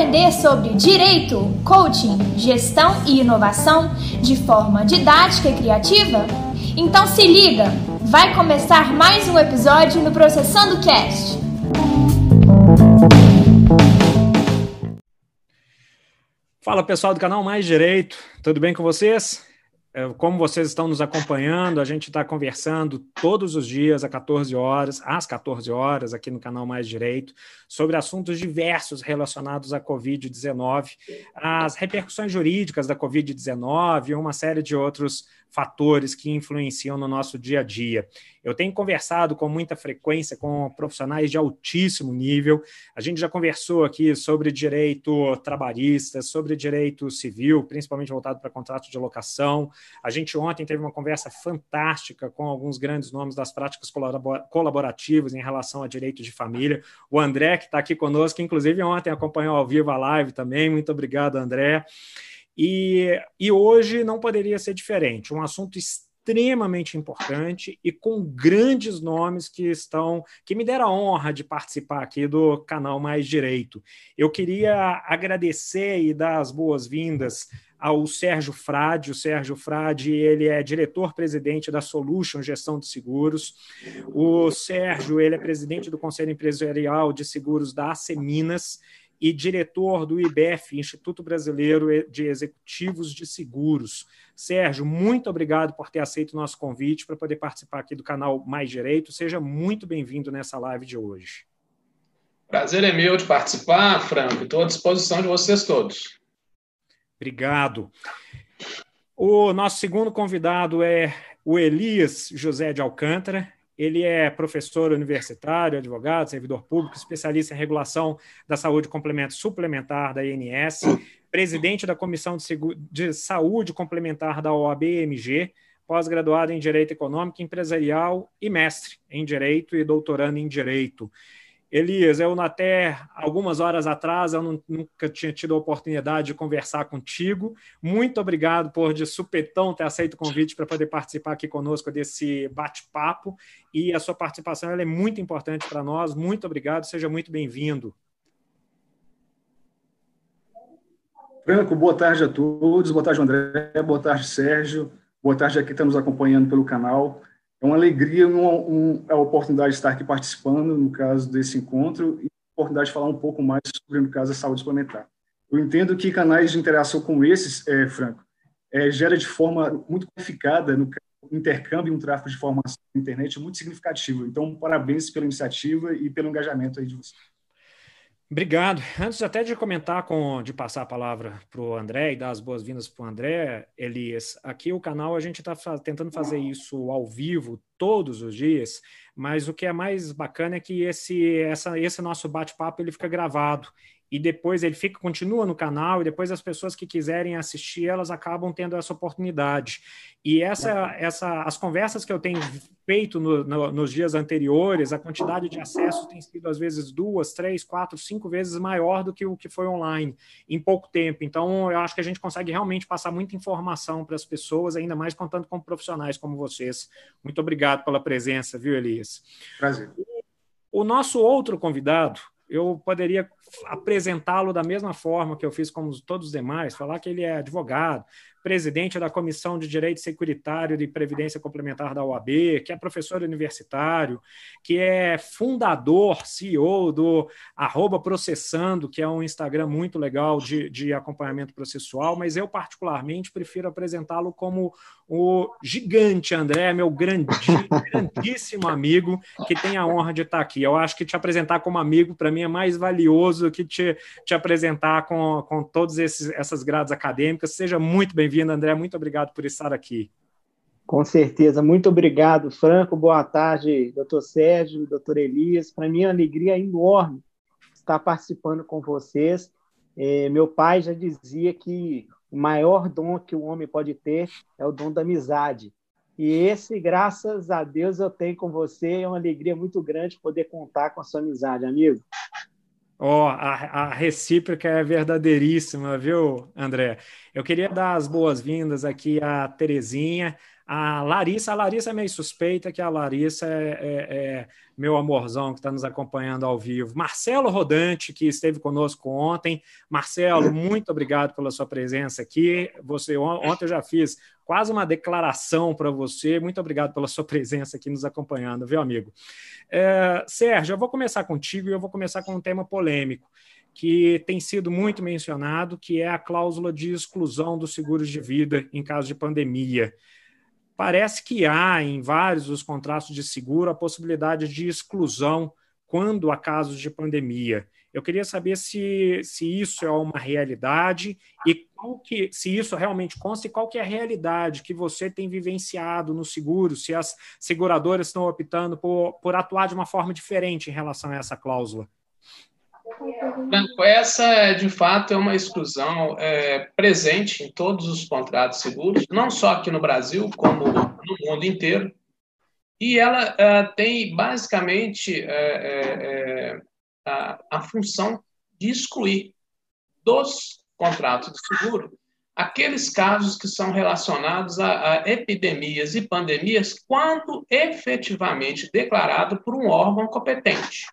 aprender sobre direito, coaching, gestão e inovação de forma didática e criativa? Então se liga, vai começar mais um episódio no Processando Cast. Fala pessoal do canal Mais Direito, tudo bem com vocês? É, como vocês estão nos acompanhando, a gente está conversando todos os dias, às 14 horas, às 14 horas, aqui no canal Mais Direito, sobre assuntos diversos relacionados à Covid-19, as repercussões jurídicas da Covid-19 e uma série de outros fatores que influenciam no nosso dia a dia. Eu tenho conversado com muita frequência com profissionais de altíssimo nível. A gente já conversou aqui sobre direito trabalhista, sobre direito civil, principalmente voltado para contrato de locação. A gente ontem teve uma conversa fantástica com alguns grandes nomes das práticas colaborativas em relação a direito de família. O André, que está aqui conosco, inclusive ontem acompanhou ao vivo a live também. Muito obrigado, André. E, e hoje não poderia ser diferente. Um assunto extremamente importante e com grandes nomes que estão que me deram a honra de participar aqui do canal Mais Direito. Eu queria agradecer e dar as boas-vindas ao Sérgio Frade. O Sérgio Frade ele é diretor-presidente da Solution Gestão de Seguros. O Sérgio ele é presidente do Conselho Empresarial de Seguros da AC Minas e diretor do IBEF, Instituto Brasileiro de Executivos de Seguros. Sérgio, muito obrigado por ter aceito o nosso convite para poder participar aqui do canal Mais Direito. Seja muito bem-vindo nessa live de hoje. Prazer é meu de participar, Franco. Estou à disposição de vocês todos. Obrigado. O nosso segundo convidado é o Elias José de Alcântara. Ele é professor universitário, advogado, servidor público, especialista em regulação da saúde complementar suplementar da INS, presidente da Comissão de, de Saúde Complementar da OAB-MG, pós-graduado em Direito Econômico e Empresarial e mestre em Direito e doutorando em Direito. Elias, eu até algumas horas atrás eu não, nunca tinha tido a oportunidade de conversar contigo. Muito obrigado por de supetão ter aceito o convite para poder participar aqui conosco desse bate-papo. E a sua participação é muito importante para nós. Muito obrigado, seja muito bem-vindo. Franco, boa tarde a todos. Boa tarde, André. Boa tarde, Sérgio. Boa tarde a quem está nos acompanhando pelo canal. É uma alegria uma, um, a oportunidade de estar aqui participando, no caso desse encontro, e a oportunidade de falar um pouco mais sobre, no caso, a saúde suplementar. Eu entendo que canais de interação como esses, é, Franco, é, gera de forma muito qualificada no intercâmbio e um tráfego de informação na internet muito significativo. Então, parabéns pela iniciativa e pelo engajamento aí de vocês. Obrigado. Antes até de comentar, com, de passar a palavra para o André e dar as boas-vindas para o André, Elias, aqui o canal a gente está tentando fazer isso ao vivo todos os dias, mas o que é mais bacana é que esse, essa, esse nosso bate-papo ele fica gravado e depois ele fica continua no canal e depois as pessoas que quiserem assistir elas acabam tendo essa oportunidade. E essa essa as conversas que eu tenho feito no, no, nos dias anteriores a quantidade de acessos tem sido às vezes duas três quatro cinco vezes maior do que o que foi online em pouco tempo. Então eu acho que a gente consegue realmente passar muita informação para as pessoas ainda mais contando com profissionais como vocês. Muito obrigado pela presença viu Elias? Prazer. O nosso outro convidado eu poderia apresentá-lo da mesma forma que eu fiz com todos os demais, falar que ele é advogado, presidente da Comissão de Direito Securitário e Previdência Complementar da OAB, que é professor universitário, que é fundador, CEO do arroba Processando, que é um Instagram muito legal de, de acompanhamento processual, mas eu particularmente prefiro apresentá-lo como o gigante André, meu grandíssimo amigo, que tem a honra de estar aqui. Eu acho que te apresentar como amigo, para mim, é mais valioso do que te, te apresentar com, com todas essas grades acadêmicas. Seja muito bem bem-vindo, André. Muito obrigado por estar aqui. Com certeza. Muito obrigado, Franco. Boa tarde, doutor Sérgio, doutor Elias. Para mim é uma alegria enorme estar participando com vocês. É, meu pai já dizia que o maior dom que o homem pode ter é o dom da amizade. E esse, graças a Deus, eu tenho com você. É uma alegria muito grande poder contar com a sua amizade, amigo. Ó, oh, a, a, recíproca é verdadeiríssima, viu, André? Eu queria dar as boas-vindas aqui à Terezinha, a Larissa. A Larissa é meio suspeita, que a Larissa é, é, é meu amorzão que está nos acompanhando ao vivo. Marcelo Rodante, que esteve conosco ontem. Marcelo, muito obrigado pela sua presença aqui. Você Ontem eu já fiz quase uma declaração para você. Muito obrigado pela sua presença aqui nos acompanhando, viu, amigo? É, Sérgio, eu vou começar contigo e eu vou começar com um tema polêmico que tem sido muito mencionado, que é a cláusula de exclusão dos seguros de vida em caso de pandemia. Parece que há em vários dos contratos de seguro a possibilidade de exclusão quando há casos de pandemia. Eu queria saber se, se isso é uma realidade e que, se isso realmente consta e qual que é a realidade que você tem vivenciado no seguro, se as seguradoras estão optando por, por atuar de uma forma diferente em relação a essa cláusula. Essa, de fato, é uma exclusão é, presente em todos os contratos seguros, não só aqui no Brasil, como no mundo inteiro. E ela é, tem, basicamente, é, é, é, a, a função de excluir dos contratos de seguro aqueles casos que são relacionados a, a, epidemias e pandemias quando efetivamente declarado por um órgão competente.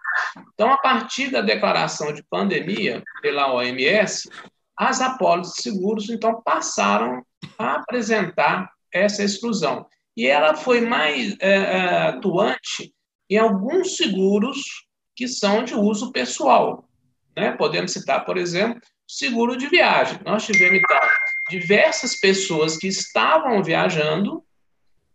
Então, a partir da declaração de pandemia pela OMS, as apólices de seguros então passaram a apresentar essa exclusão. E ela foi mais é, é atuante em alguns seguros que são de uso pessoal. Né? Podemos citar, por exemplo, seguro de viagem. Nós tivemos, diversas pessoas que estavam viajando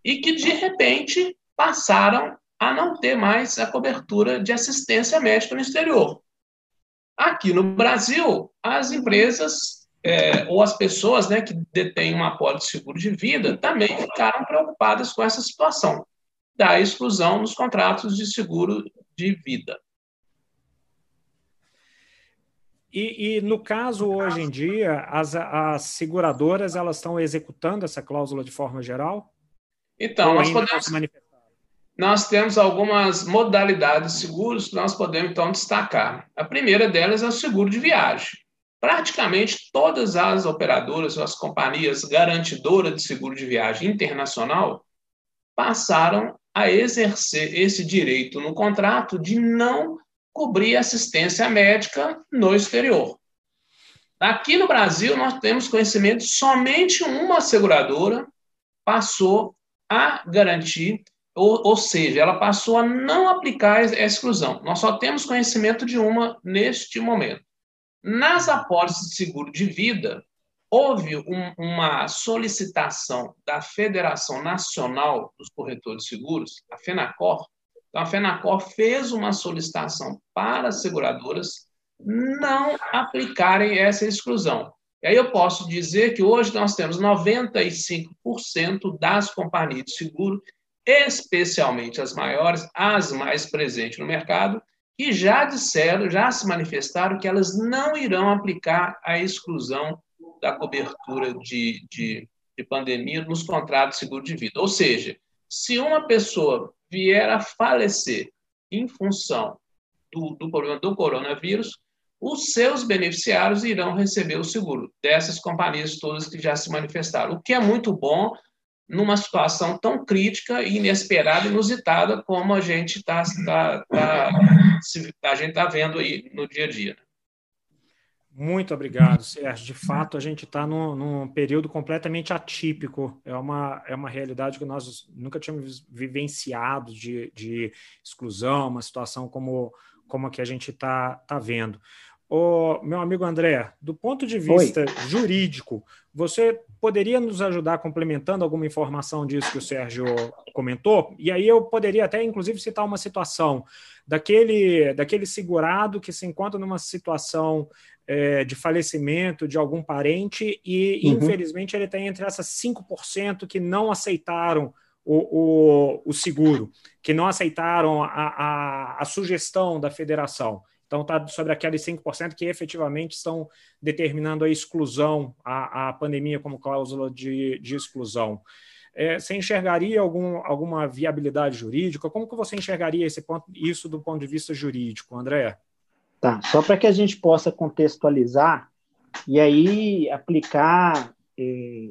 e que, de repente, passaram a não ter mais a cobertura de assistência médica no exterior. Aqui no Brasil, as empresas é, ou as pessoas né, que detêm uma apólice de seguro de vida também ficaram preocupadas com essa situação da exclusão nos contratos de seguro de vida. E, e, no caso hoje em dia, as, as seguradoras elas estão executando essa cláusula de forma geral? Então, nós podemos nós temos algumas modalidades de seguros que nós podemos então destacar. A primeira delas é o seguro de viagem. Praticamente todas as operadoras, as companhias garantidoras de seguro de viagem internacional passaram a exercer esse direito no contrato de não cobrir assistência médica no exterior. Aqui no Brasil, nós temos conhecimento somente uma seguradora passou a garantir, ou, ou seja, ela passou a não aplicar a exclusão. Nós só temos conhecimento de uma neste momento. Nas apólices de seguro de vida, houve um, uma solicitação da Federação Nacional dos Corretores de Seguros, a FENACOR, então, a FENACOR fez uma solicitação para as seguradoras não aplicarem essa exclusão. E aí eu posso dizer que hoje nós temos 95% das companhias de seguro, especialmente as maiores, as mais presentes no mercado, que já disseram, já se manifestaram que elas não irão aplicar a exclusão da cobertura de, de, de pandemia nos contratos de seguro de vida. Ou seja, se uma pessoa vier a falecer em função do, do problema do coronavírus, os seus beneficiários irão receber o seguro dessas companhias todas que já se manifestaram, o que é muito bom numa situação tão crítica, inesperada, inusitada como a gente está tá, tá, a gente tá vendo aí no dia a dia. Muito obrigado, Sérgio. De fato, a gente está num, num, período completamente atípico. É uma, é uma realidade que nós nunca tínhamos vivenciado de, de exclusão, uma situação como, como a que a gente está tá vendo. O meu amigo André, do ponto de vista Oi. jurídico, você poderia nos ajudar complementando alguma informação disso que o Sérgio comentou? E aí eu poderia até, inclusive, citar uma situação daquele, daquele segurado que se encontra numa situação é, de falecimento de algum parente e, uhum. infelizmente, ele está entre essas 5% que não aceitaram o, o, o, seguro, que não aceitaram a, a, a sugestão da federação. Então, está sobre aqueles 5% que efetivamente estão determinando a exclusão, a, a pandemia como cláusula de, de exclusão. É, você enxergaria algum, alguma viabilidade jurídica? Como que você enxergaria esse ponto, isso do ponto de vista jurídico, André? Tá, só para que a gente possa contextualizar e aí aplicar é,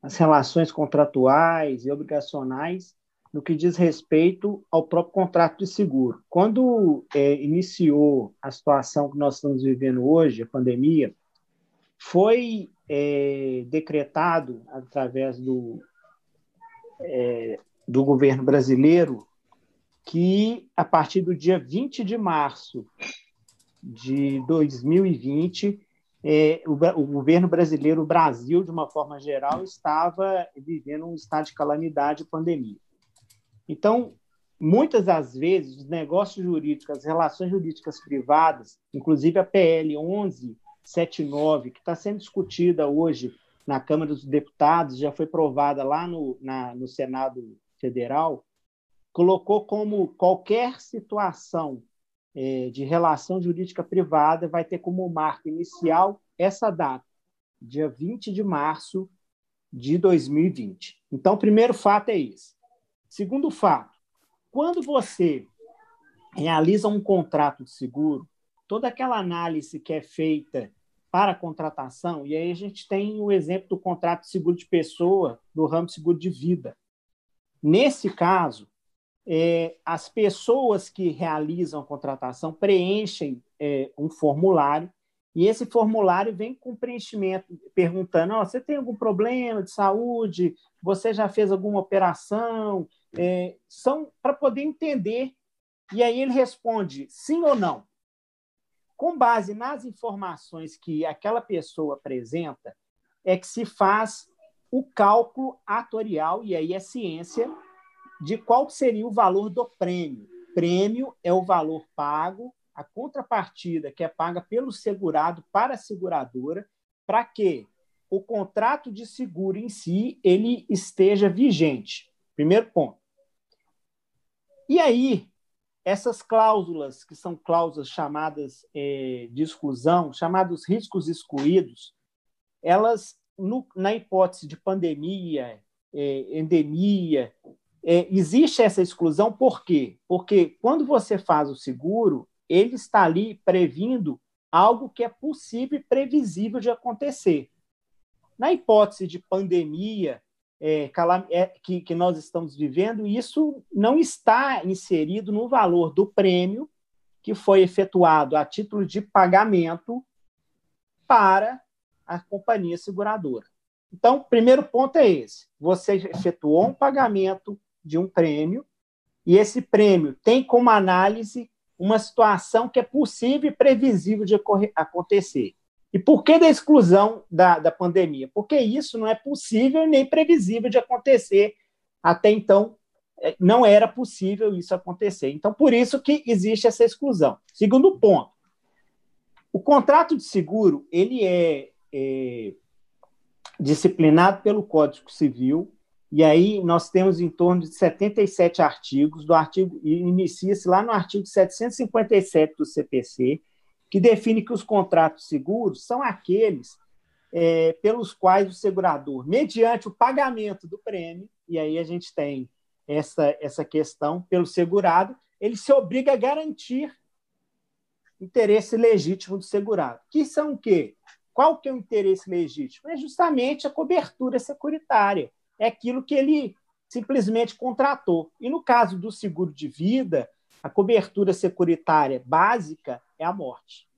as relações contratuais e obrigacionais no que diz respeito ao próprio contrato de seguro. Quando é, iniciou a situação que nós estamos vivendo hoje, a pandemia, foi é, decretado através do, do governo brasileiro que, a partir do dia 20 de março de 2020, é, o, o, governo brasileiro, o Brasil, de uma forma geral, estava vivendo um estado de calamidade pandemia. Então, muitas das vezes, os negócios jurídicos, as relações jurídicas privadas, inclusive a PL 1179, que está sendo discutida hoje na Câmara dos Deputados, já foi provada lá no, na, no Senado Federal, colocou como qualquer situação é, de relação jurídica privada vai ter como marco inicial essa data, dia 20 de março de 2020. Então, o primeiro fato é esse. Segundo fato, quando você realiza um contrato de seguro, toda aquela análise que é feita para a contratação, e aí a gente tem o exemplo do contrato de seguro de pessoa, do ramo de seguro de vida. Nesse caso, é, as pessoas que realizam a contratação preenchem é, um formulário e esse formulário vem com preenchimento perguntando: oh, você tem algum problema de saúde? Você já fez alguma operação? É, são para poder entender. E aí ele responde sim ou não. Com base nas informações que aquela pessoa apresenta, é que se faz o cálculo atorial, e aí é ciência, de qual seria o valor do prêmio. Prêmio é o valor pago, a contrapartida que é paga pelo segurado para a seguradora, para que o contrato de seguro em si ele esteja vigente. Primeiro ponto. E aí, essas cláusulas, que são cláusulas chamadas é, de exclusão, chamados riscos excluídos, elas, no, na hipótese de pandemia, é, endemia, é, existe essa exclusão por quê? Porque quando você faz o seguro, ele está ali previndo algo que é possível e previsível de acontecer. Na hipótese de pandemia é, é, que, que nós estamos vivendo, isso não está inserido no valor do prêmio que foi efetuado a título de pagamento para a companhia seguradora. Então, o primeiro ponto é esse: você efetuou um pagamento de um prêmio, e esse prêmio tem como análise uma situação que é possível e previsível de acontecer. E por que da exclusão da, da pandemia? Porque isso não é possível nem previsível de acontecer. Até então, é, não era possível isso acontecer. Então, por isso que existe essa exclusão. Segundo ponto, o contrato de seguro ele é, é disciplinado pelo Código Civil e aí nós temos em torno de 77 artigos, do artigo inicia-se lá no artigo 757 do CPC, que define que os contratos seguros são aqueles é, pelos quais o segurador, mediante o pagamento do prêmio, e aí a gente tem essa, essa questão pelo segurado, ele se obriga a garantir interesse legítimo do segurado. Que são o quê? Qual que é o interesse legítimo? É justamente a cobertura securitária é aquilo que ele simplesmente contratou. E no caso do seguro de vida, a cobertura securitária básica é a morte.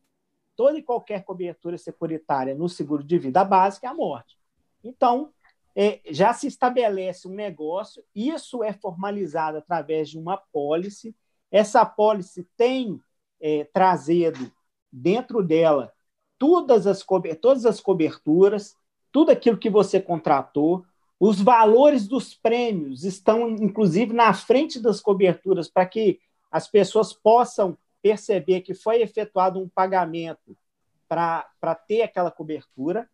Toda e qualquer cobertura securitária no seguro de vida básica é a morte. Então, é, já se estabelece um negócio, isso é formalizado através de uma pólice. Essa pólice tem é, trazido dentro dela todas as, todas as coberturas, tudo aquilo que você contratou, os valores dos prêmios estão, inclusive, na frente das coberturas, para que as pessoas possam perceber que foi efetuado um pagamento para ter aquela cobertura.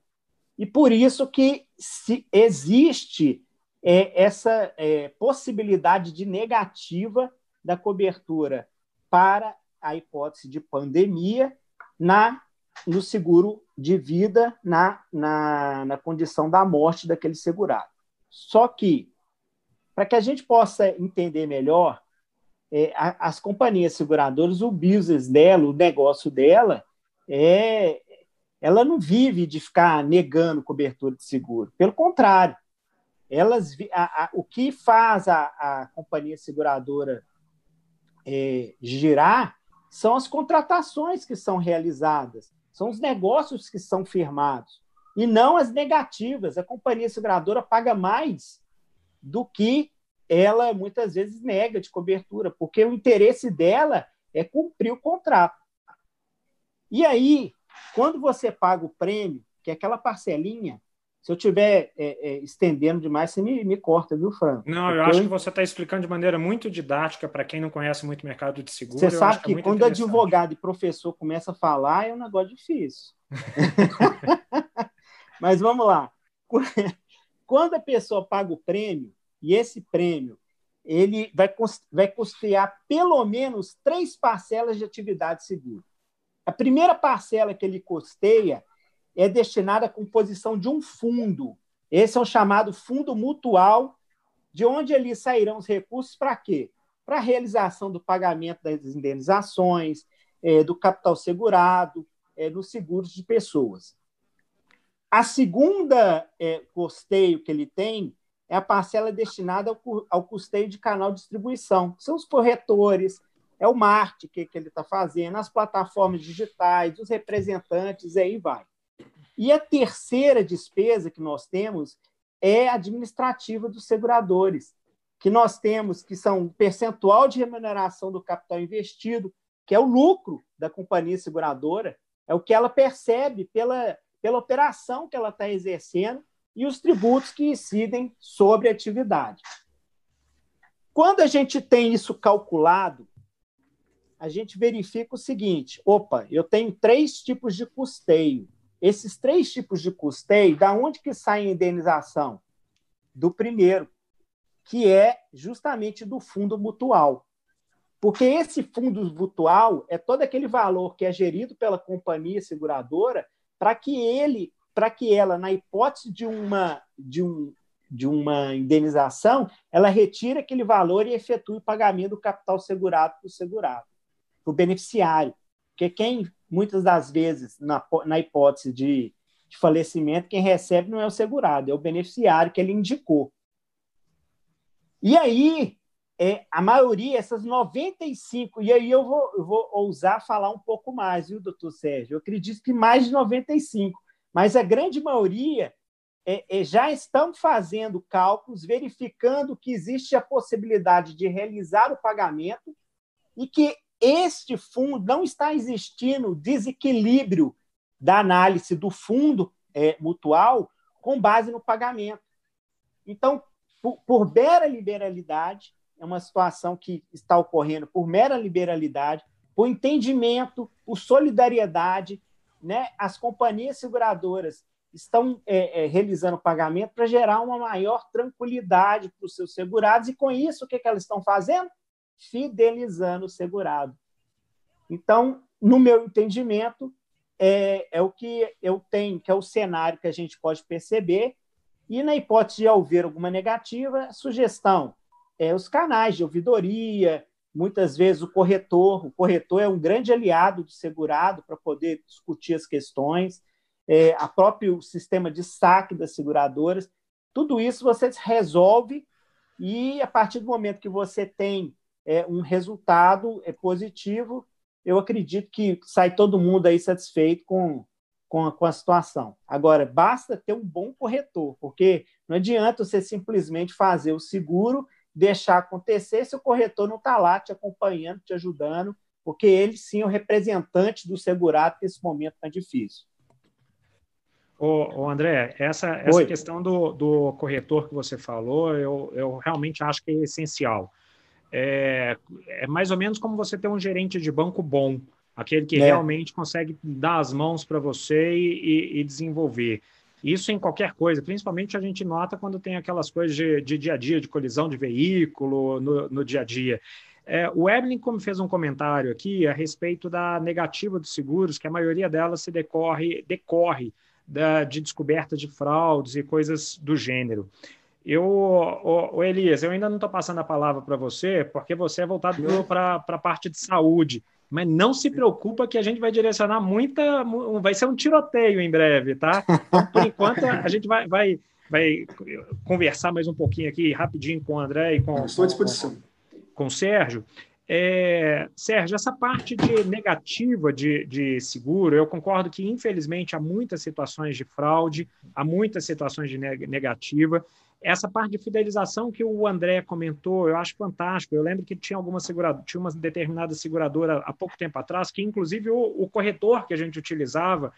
E por isso que se existe é, essa é, possibilidade de negativa da cobertura para a hipótese de pandemia na no seguro de vida na, na, na condição da morte daquele segurado. Só que, para que a gente possa entender melhor, é, a, as companhias seguradoras, o business dela, o negócio dela, é, ela não vive de ficar negando cobertura de seguro. Pelo contrário, elas a, a, o que faz a, a companhia seguradora é, girar são as contratações que são realizadas, são os negócios que são firmados, e não as negativas. A companhia seguradora paga mais do que ela muitas vezes nega de cobertura, porque o interesse dela é cumprir o contrato. E aí, quando você paga o prêmio, que é aquela parcelinha, se eu estiver é, é, estendendo demais, você me, me corta, viu, Franco? Não, eu acho que você está explicando de maneira muito didática para quem não conhece muito o mercado de seguro. Você sabe que, que é quando advogado e professor começa a falar, é um negócio difícil. Mas vamos lá. Quando a pessoa paga o prêmio, e esse prêmio ele vai, vai custear pelo menos três parcelas de atividade segura. A primeira parcela que ele custeia é destinada à composição de um fundo. Esse é o chamado fundo mutual, de onde ali sairão os recursos para quê? Para a realização do pagamento das indenizações, é, do capital segurado, é, dos seguros de pessoas. A segunda é, custeio que ele tem é a parcela destinada ao, ao custeio de canal de distribuição. São os corretores, é o marketing que, que ele está fazendo, as plataformas digitais, os representantes, aí vai. E a terceira despesa que nós temos é administrativa dos seguradores, que nós temos que são o percentual de remuneração do capital investido, que é o lucro da companhia seguradora, é o que ela percebe pela, pela operação que ela está exercendo e os tributos que incidem sobre a atividade. Quando a gente tem isso calculado, a gente verifica o seguinte: opa, eu tenho três tipos de custeio. Esses três tipos de custeio, da onde que sai a indenização? Do primeiro, que é justamente do fundo mutual. Porque esse fundo mutual é todo aquele valor que é gerido pela companhia seguradora para que ele, para que ela, na hipótese de uma, de, um, de uma indenização, ela retire aquele valor e efetue o pagamento do capital segurado para o segurado, para o beneficiário. Porque quem, muitas das vezes, na, na hipótese de, de falecimento, quem recebe não é o segurado, é o beneficiário que ele indicou. E aí, é, a maioria, essas 95, e aí eu vou, eu vou ousar falar um pouco mais, viu, doutor Sérgio? Eu acredito que mais de 95, mas a grande maioria é, é, já estão fazendo cálculos, verificando que existe a possibilidade de realizar o pagamento e que este fundo não está existindo desequilíbrio da análise do fundo é, mutual com base no pagamento. Então, por, por mera liberalidade, é uma situação que está ocorrendo por mera liberalidade, por entendimento, por solidariedade. Né? As companhias seguradoras estão é, é, realizando pagamento para gerar uma maior tranquilidade para os seus segurados, e com isso, o que, que elas estão fazendo? Fidelizando o segurado. Então, no meu entendimento, é, é o que eu tenho, que é o cenário que a gente pode perceber, e na hipótese de haver alguma negativa, sugestão, é, os canais de ouvidoria, muitas vezes o corretor. O corretor é um grande aliado do segurado para poder discutir as questões, é, a próprio sistema de saque das seguradoras. Tudo isso você resolve e, a partir do momento que você tem é, um resultado é, positivo, eu acredito que sai todo mundo aí satisfeito com, com a, com a situação. Agora, basta ter um bom corretor, porque não adianta você simplesmente fazer o seguro deixar acontecer se o corretor não está lá te acompanhando, te ajudando, porque ele sim é o representante do segurado nesse momento tão difícil. Ô, ô André, essa, essa questão do, do corretor que você falou, eu, eu realmente acho que é essencial. É, é mais ou menos como você ter um gerente de banco bom, aquele que é. realmente consegue dar as mãos para você e, e, e desenvolver. Isso em qualquer coisa, principalmente a gente nota quando tem aquelas coisas de, de dia a dia, de colisão de veículo no, no dia a dia. É, o Evelyn como fez um comentário aqui a respeito da negativa dos seguros, que a maioria delas se decorre, decorre da, de descoberta de fraudes e coisas do gênero. Eu, o, o Elias, eu ainda não estou passando a palavra para você, porque você é voltado para a parte de saúde. Mas não se preocupa que a gente vai direcionar muita. Vai ser um tiroteio em breve, tá? Então, por enquanto, a gente vai, vai, vai conversar mais um pouquinho aqui, rapidinho, com o André e com, Estou à disposição. com, com o Sérgio. É, Sérgio, essa parte de negativa de, de, seguro, eu concordo que, infelizmente, há muitas situações de fraude, há muitas situações de negativa. Essa parte de fidelização que o André comentou, eu acho fantástico. Eu lembro que tinha alguma seguradora, tinha uma determinada seguradora há pouco tempo atrás, que inclusive o, o corretor que a gente utilizava,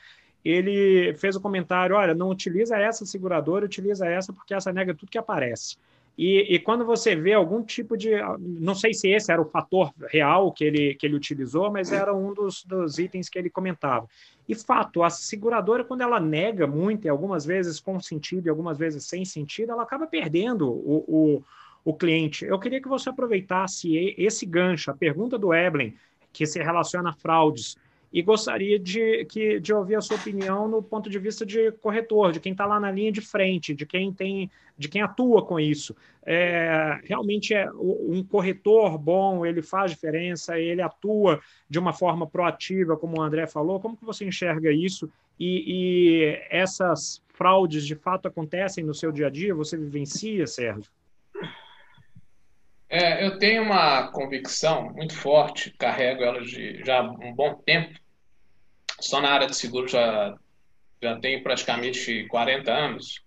ele fez o comentário: olha, não utiliza essa seguradora, utiliza essa, porque essa nega tudo que aparece. E, e, quando você vê algum tipo de. Não sei se esse era o fator real que ele, que ele utilizou, mas era um dos, dos itens que ele comentava. E fato, a seguradora, quando ela nega muito, e algumas vezes com sentido e algumas vezes sem sentido, ela acaba perdendo o, o, o cliente. Eu queria que você aproveitasse esse gancho, a pergunta do Evelyn, que se relaciona a fraudes e gostaria de, que, de ouvir a sua opinião no ponto de vista de corretor, de quem está lá na linha de frente, de quem tem, de quem atua com isso. É, realmente é um corretor bom, ele faz diferença, ele atua de uma forma proativa, como o André falou. Como que você enxerga isso? E, e essas fraudes de fato acontecem no seu dia a dia? Você vivencia, Sérgio? É, eu tenho uma convicção muito forte, carrego ela de já há um bom tempo, só na área de seguro já, já tenho praticamente 40 anos.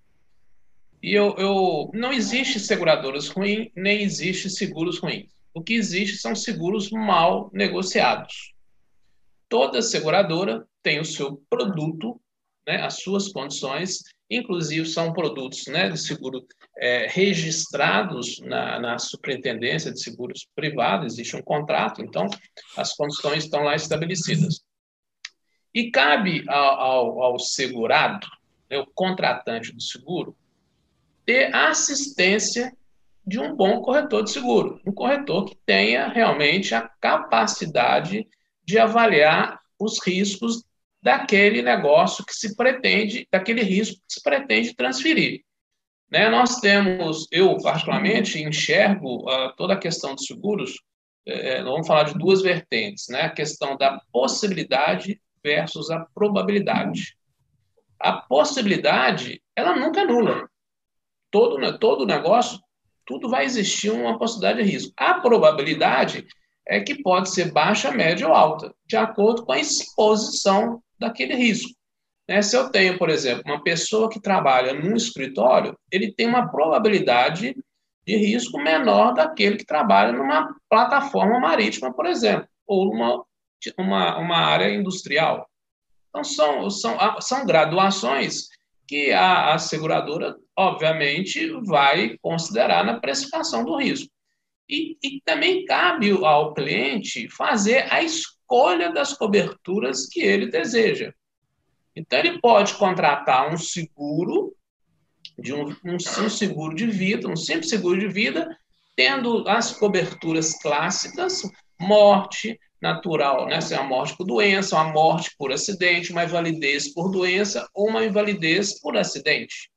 E eu, eu não existe seguradoras ruins, nem existe seguros ruins. O que existe são seguros mal negociados. Toda seguradora tem o seu produto, né, as suas condições, inclusive são produtos né, de seguro é, registrados na, na Superintendência de Seguros Privados, existe um contrato, então as condições estão lá estabelecidas. E cabe ao, ao, ao segurado, né, o contratante do seguro, ter assistência de um bom corretor de seguro, um corretor que tenha realmente a capacidade de avaliar os riscos daquele negócio que se pretende, daquele risco que se pretende transferir. Né? Nós temos, eu particularmente enxergo uh, toda a questão dos seguros, eh, vamos falar de duas vertentes, né? a questão da possibilidade versus a probabilidade. A possibilidade, ela nunca é nula. Todo, todo negócio, tudo vai existir uma possibilidade de risco. A probabilidade é que pode ser baixa, média ou alta, de acordo com a exposição daquele risco. Né? Se eu tenho, por exemplo, uma pessoa que trabalha num escritório, ele tem uma probabilidade de risco menor daquele que trabalha numa plataforma marítima, por exemplo, ou numa uma, uma área industrial. Então, são, são, são graduações que a, a seguradora, obviamente, vai considerar na precificação do risco. E, e, também cabe ao cliente fazer a escolha das coberturas que ele deseja. Então, ele pode contratar um seguro, de um, um, um seguro de vida, um simples seguro de vida, tendo as coberturas clássicas, morte, natural, né? Se é uma morte por doença, uma morte por acidente, uma invalidez por doença ou uma invalidez por acidente.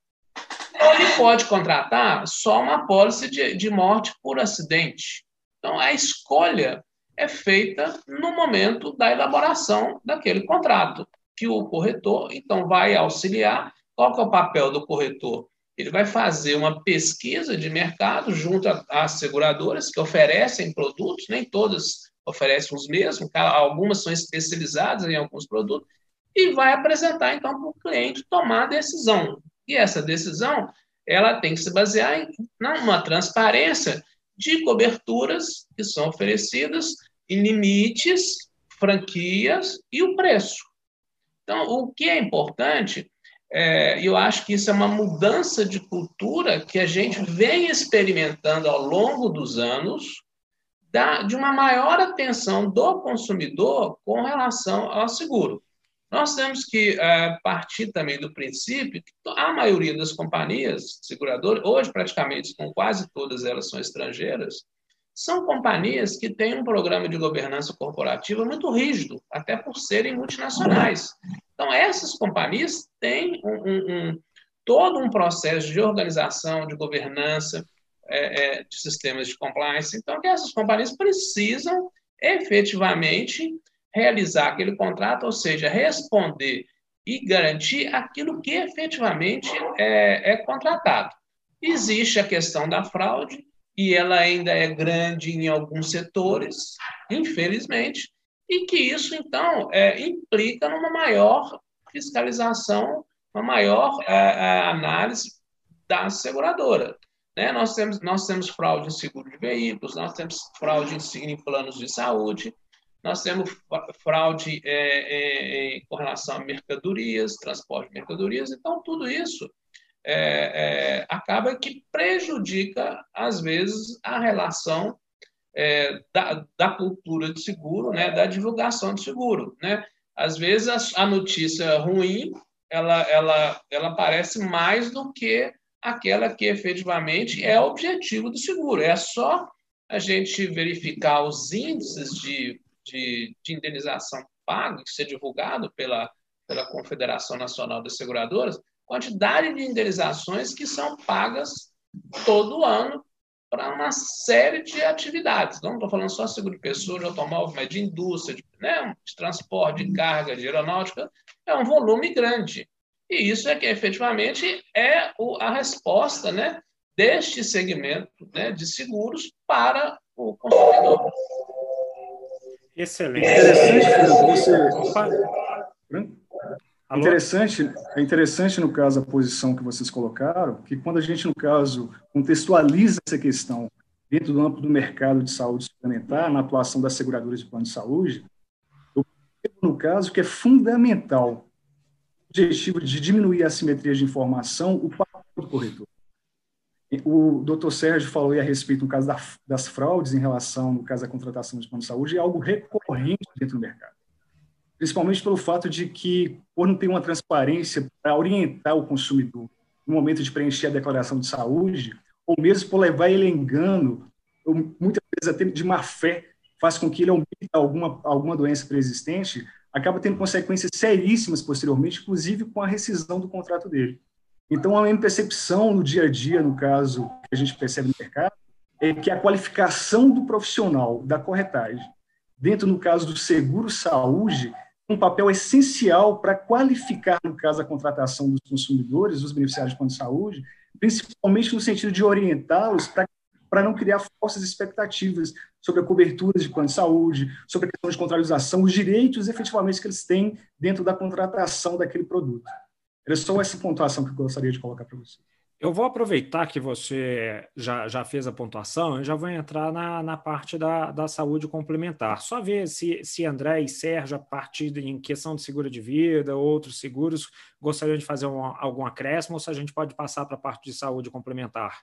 Ou ele pode contratar só uma pólice de, de morte por acidente. Então, a escolha é feita no momento da elaboração daquele contrato, que o corretor, então, vai auxiliar. Qual é o papel do corretor? Ele vai fazer uma pesquisa de mercado junto às seguradoras que oferecem produtos, nem todas oferecem os mesmos, algumas são especializadas em alguns produtos, e vai apresentar, então, para o cliente tomar a decisão. E essa decisão ela tem que se basear em uma transparência de coberturas que são oferecidas, em limites, franquias e o preço. Então, o que é importante, é, eu acho que isso é uma mudança de cultura que a gente vem experimentando ao longo dos anos, da, de uma maior atenção do consumidor com relação ao seguro. Nós temos que é, partir também do princípio que a maioria das companhias seguradoras, hoje praticamente com quase todas elas são estrangeiras, são companhias que têm um programa de governança corporativa muito rígido, até por serem multinacionais. Então, essas companhias têm um, um, um, todo um processo de organização, de governança, é, é, de sistemas de compliance. Então, que essas companhias precisam efetivamente realizar aquele contrato, ou seja, responder e garantir aquilo que efetivamente é, é contratado. Existe a questão da fraude, e ela ainda é grande em alguns setores, infelizmente, e que isso, então, é, implica numa maior fiscalização, uma maior é, é, análise da seguradora. Né? Nós, temos, nós temos fraude em seguro de veículos, nós temos fraude em, em planos de saúde, nós temos fraude é, é, com relação a mercadorias, transporte de mercadorias, então tudo isso é, é, acaba que prejudica, às vezes, a relação é, da, da, cultura de seguro, né, da divulgação de seguro. Né? Às vezes, a, a notícia ruim ela, ela, ela aparece mais do que aquela que efetivamente é o objetivo do seguro. É só a gente verificar os índices de, de, de indenização pago, que ser divulgado pela, pela Confederação Nacional das Seguradoras, quantidade de indenizações que são pagas todo ano para uma série de atividades. Não estou falando só seguro de pessoa, de automóvel, mas de indústria, de, né, de transporte, de carga, de aeronáutica. É um volume grande. E isso é que efetivamente é a resposta né, deste segmento né, de seguros para o consumidor. Excelente. Interessante, você. Opa. Alô? Interessante, é interessante, no caso, a posição que vocês colocaram, que quando a gente, no caso, contextualiza essa questão dentro do âmbito do mercado de saúde suplementar, na atuação das seguradoras de plano de saúde, eu no caso, que é fundamental objetivo de diminuir a assimetria de informação, o papel do corretor. O doutor Sérgio falou a respeito, no caso das fraudes em relação, no caso da contratação de plano de saúde, é algo recorrente dentro do mercado principalmente pelo fato de que, por não ter uma transparência para orientar o consumidor no momento de preencher a declaração de saúde, ou mesmo por levar ele engano, ou muitas vezes até de má fé, faz com que ele omita alguma, alguma doença preexistente, acaba tendo consequências seríssimas posteriormente, inclusive com a rescisão do contrato dele. Então, a minha percepção no dia a dia, no caso que a gente percebe no mercado, é que a qualificação do profissional da corretagem, dentro, no caso do seguro saúde, um papel essencial para qualificar, no caso, a contratação dos consumidores, dos beneficiários de plano de saúde, principalmente no sentido de orientá-los para não criar falsas expectativas sobre a cobertura de plano de saúde, sobre a questão de contratualização, os direitos efetivamente que eles têm dentro da contratação daquele produto. Era só essa pontuação que eu gostaria de colocar para vocês. Eu vou aproveitar que você já, já fez a pontuação e já vou entrar na, na parte da, da saúde complementar. Só ver se, se André e Sérgio, a partir de, em questão de seguro de vida, outros seguros, gostariam de fazer um, algum acréscimo ou se a gente pode passar para a parte de saúde complementar.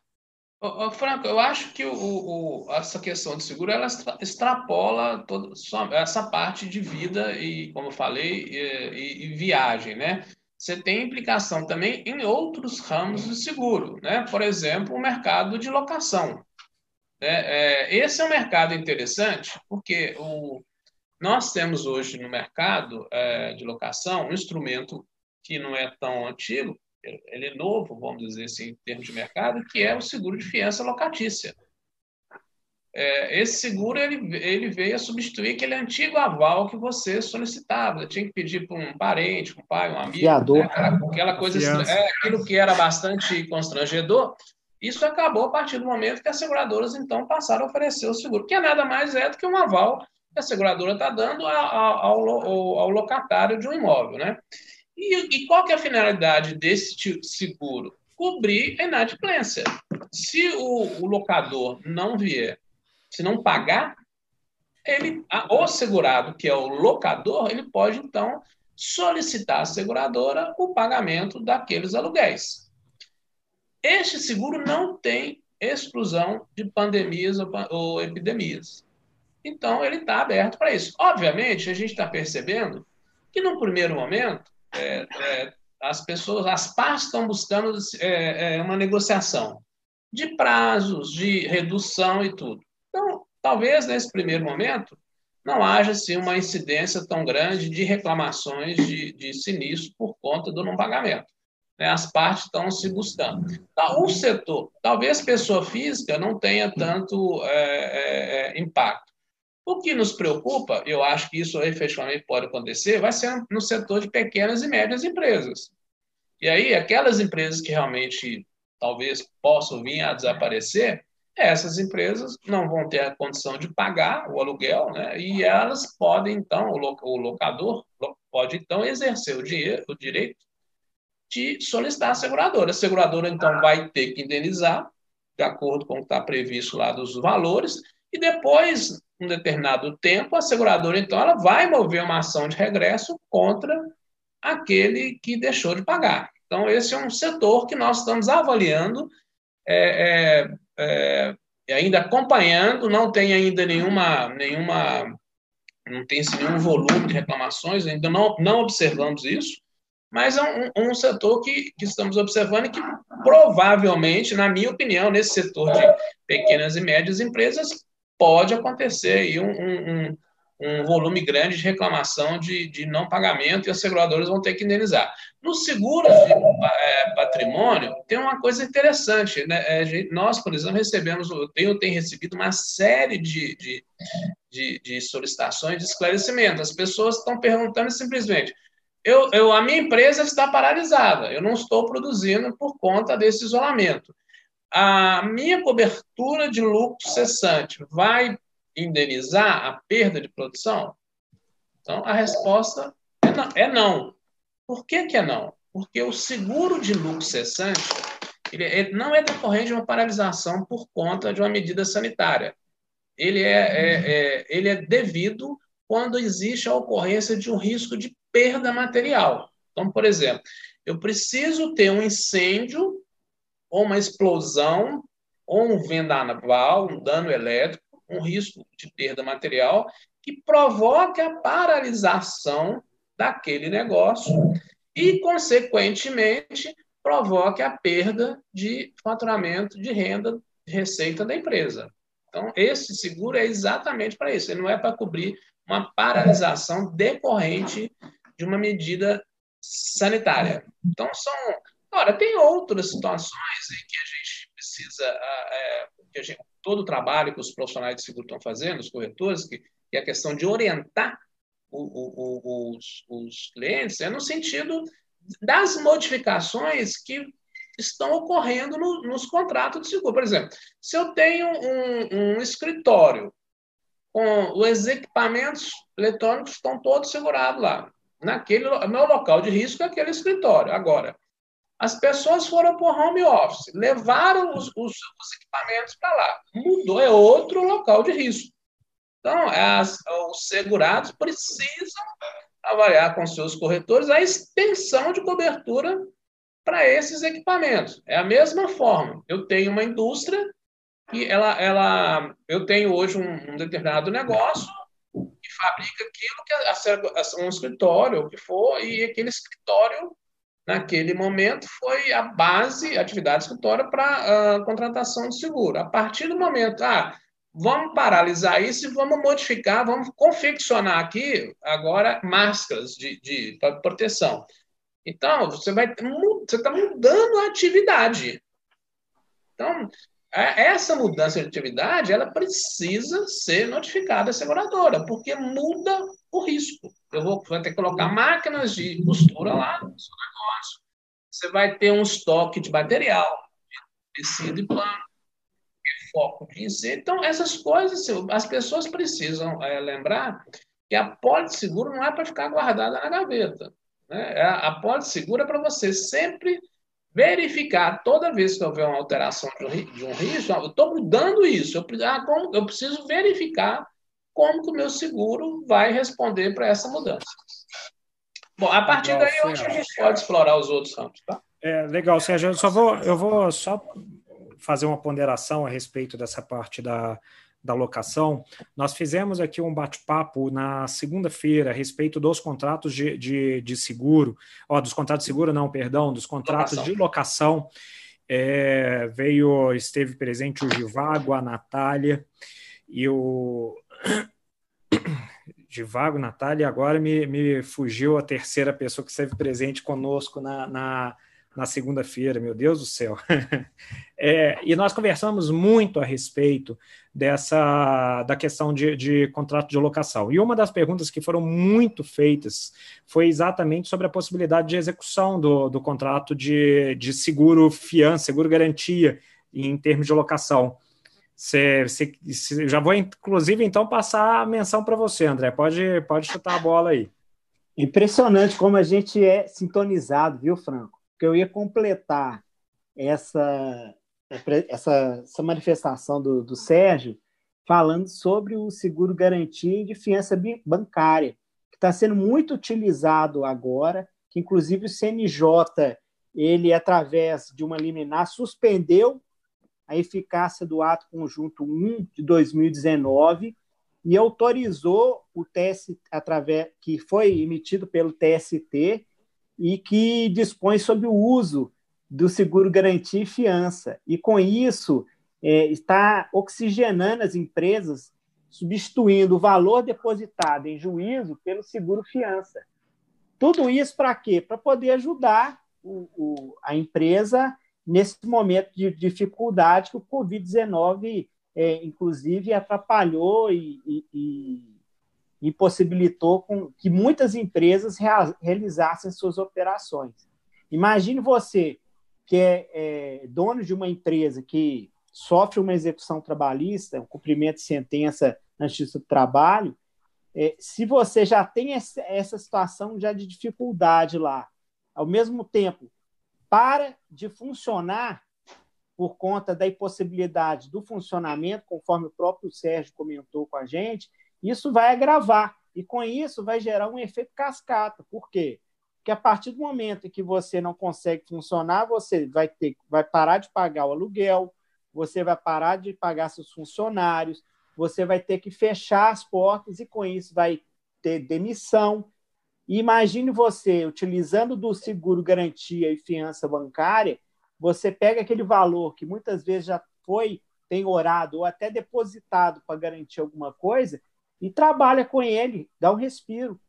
Franco, eu acho que o, o, essa questão de seguro ela extrapola toda, essa parte de vida e, como eu falei, e, e viagem, né? você tem implicação também em outros ramos de seguro, né? Por exemplo, o mercado de locação. É, é, esse é um mercado interessante porque o, nós temos hoje no mercado é, de locação um instrumento que não é tão antigo, ele é novo, vamos dizer assim, em termos de mercado, que é o seguro de fiança locatícia. É, esse seguro ele, ele veio a substituir aquele antigo aval que você solicitava. tinha que pedir para um parente, um pai, um amigo. Né? Aquela, aquela, coisa, é, aquilo que era bastante constrangedor. Isso acabou a partir do momento que as seguradoras, então, passaram a oferecer o seguro, que é nada mais é do que um aval que a seguradora está dando ao, ao, ao, locatário de um imóvel. Né? E, e qual que é a finalidade desse tipo de seguro? Cobrir a inadimplência. Se o, o locador não vier se não pagar, ele, o segurado, que é o locador, ele pode então solicitar à seguradora o pagamento daqueles aluguéis. Este seguro não tem exclusão de pandemias ou, ou epidemias. Então, ele está aberto para isso. Obviamente, a gente está percebendo que, no primeiro momento, é, é, as pessoas, as partes estão buscando é, é uma negociação de prazos, de redução e tudo. Então, talvez nesse primeiro momento não haja assim, uma incidência tão grande de reclamações de, de sinistro por conta do não pagamento. Né? As partes estão se buscando. Então, o setor, talvez pessoa física não tenha tanto é, é impacto, O que nos preocupa, eu acho que isso efetivamente pode acontecer, vai ser no setor de pequenas e médias empresas. E aí, aquelas empresas que realmente talvez possam vir a desaparecer, essas empresas não vão ter a condição de pagar o aluguel, né? e elas podem, então, o locador pode, então, exercer o, dinheiro, o direito de solicitar a seguradora. A seguradora, então, vai ter que indenizar, de acordo com o que está previsto lá dos valores, e depois, um determinado tempo, a seguradora, então, ela vai mover uma ação de regresso contra aquele que deixou de pagar. Então, esse é um setor que nós estamos avaliando, é, é, é, ainda acompanhando, não tem ainda nenhuma, nenhuma não tem nenhum volume de reclamações, ainda não, não observamos isso, mas é um, um setor que, que estamos observando e que provavelmente, na minha opinião, nesse setor de pequenas e médias empresas, pode acontecer aí um, um, um volume grande de reclamação de, de não pagamento e as seguradoras vão ter que indenizar. No seguro de é, patrimônio, tem uma coisa interessante. Né? É, nós, por exemplo, recebemos, eu tenho recebido uma série de, de, de, de solicitações de esclarecimento. As pessoas estão perguntando simplesmente. Eu, eu, a minha empresa está paralisada, eu não estou produzindo por conta desse isolamento. A minha cobertura de lucro cessante vai indenizar a perda de produção? Então, a resposta é não. É não. Por que, que é não? Porque o seguro de lucro cessante ele, ele não é decorrente de uma paralisação por conta de uma medida sanitária. Ele é, é, é, ele é devido quando existe a ocorrência de um risco de perda material. Então, por exemplo, eu preciso ter um incêndio, ou uma explosão, ou um vendaval, um dano elétrico, um risco de perda material que provoque a paralisação daquele negócio e, consequentemente, provoque a perda de faturamento, de renda, de receita da empresa. Então, esse seguro é exatamente para isso, ele não é para cobrir uma paralisação decorrente de uma medida sanitária. Então, são. Ora, tem outras situações em que a gente precisa. É, que gente, todo o trabalho que os profissionais de seguro estão fazendo, os corretores, que, que é a questão de orientar o, o, os, os clientes, é no sentido das modificações que estão ocorrendo no, nos contratos de seguro. Por exemplo, se eu tenho um, um escritório com os equipamentos eletrônicos estão todos segurados lá. Naquele meu local de risco é aquele escritório. Agora, as pessoas foram para home office, levaram os, os, os equipamentos para lá. Mudou, é outro local de risco. Então, as, os segurados precisam avaliar com seus corretores a extensão de cobertura para esses equipamentos. É a mesma forma. Eu tenho uma indústria que ela, ela eu tenho hoje um, um determinado negócio que fabrica aquilo que é um escritório, o que for, e aquele escritório naquele momento foi a base, atividade escritório para a uh, contratação de seguro. A partir do momento, ah, vamos paralisar isso e vamos modificar, vamos confeccionar aqui agora máscaras de, de proteção. Então, você vai você está mudando a atividade. Então, é, essa mudança de atividade, ela precisa ser notificada à seguradora, porque muda o risco. Eu vou, vou ter que colocar máquinas de costura lá no seu negócio. Você vai ter um estoque de material, de tecido e plano, foco de incêndio. Então, essas coisas, as pessoas precisam é, lembrar que a pólice seguro não é para ficar guardada na gaveta. Né? É, a pólice seguro é para você sempre verificar toda vez que houver uma alteração de um, de um risco, eu estou mudando isso, eu, ah, como, eu preciso verificar como que o meu seguro vai responder para essa mudança. Bom, a partir legal, daí eu acho que a gente pode explorar os outros campos, tá? É, legal, Sérgio. Eu só vou, eu vou só fazer uma ponderação a respeito dessa parte da, da locação, nós fizemos aqui um bate-papo na segunda-feira a respeito dos contratos de, de, de seguro, ó, dos contratos de seguro, não, perdão, dos contratos locação. de locação. É, veio, esteve presente o Givago, a Natália e o. Givago, Natália, agora me, me fugiu a terceira pessoa que esteve presente conosco na, na na segunda-feira, meu Deus do céu. É, e nós conversamos muito a respeito dessa da questão de, de, contrato de locação. E uma das perguntas que foram muito feitas foi exatamente sobre a possibilidade de execução do, do contrato de, de seguro fiança, seguro garantia em termos de locação. Cê, cê, cê, já vou, inclusive, então, passar a menção para você, André. Pode, pode chutar a bola aí. Impressionante como a gente é sintonizado, viu, Franco? Porque eu ia completar essa, essa, essa manifestação do, do Sérgio falando sobre o seguro garantia de fiança bancária, que está sendo muito utilizado agora, que inclusive o CNJ, ele, através de uma liminar, suspendeu a eficácia do ato conjunto 1 de 2019 e autorizou o TST através que foi emitido pelo TST e que dispõe sobre o uso do seguro garantia e fiança. E com isso é, está oxigenando as empresas, substituindo o valor depositado em juízo pelo seguro fiança. Tudo isso para quê? Para poder ajudar o, o, a empresa nesse momento de dificuldade que o Covid-19, é, inclusive, atrapalhou e, e, e impossibilitou com que muitas empresas realizassem suas operações. Imagine você que é, é, dono de uma empresa que sofre uma execução trabalhista, um cumprimento de sentença na Justiça do Trabalho, é, se você já tem essa, essa situação já de dificuldade lá, ao mesmo tempo para de funcionar por conta da impossibilidade do funcionamento, conforme o próprio Sérgio comentou com a gente, isso vai agravar. E com isso vai gerar um efeito cascata. Por quê? Porque a partir do momento em que você não consegue funcionar, você vai ter, vai parar de pagar o aluguel, você vai parar de pagar seus funcionários, você vai ter que fechar as portas e com isso vai ter demissão, e imagine você, utilizando do seguro garantia e fiança bancária, você pega aquele valor que muitas vezes já foi penhorado ou até depositado para garantir alguma coisa e trabalha com ele, dá um respiro.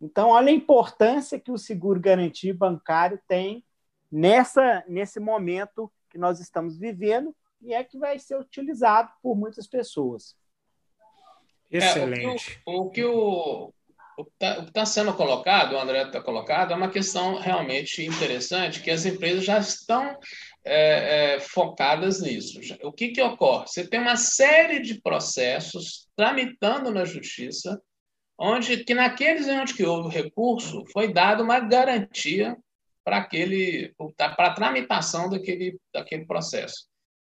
Então, olha a importância que o seguro garantia bancário tem nessa nesse momento que nós estamos vivendo e é que vai ser utilizado por muitas pessoas. Excelente. É, o, que o, o, que o o que está tá sendo colocado, o André está colocado, é uma questão realmente interessante, que as empresas já estão é, é, focadas nisso. O que, que ocorre? Você tem uma série de processos tramitando na justiça, onde que naqueles onde que houve recurso, foi dada uma garantia para aquele para a tramitação daquele, daquele processo,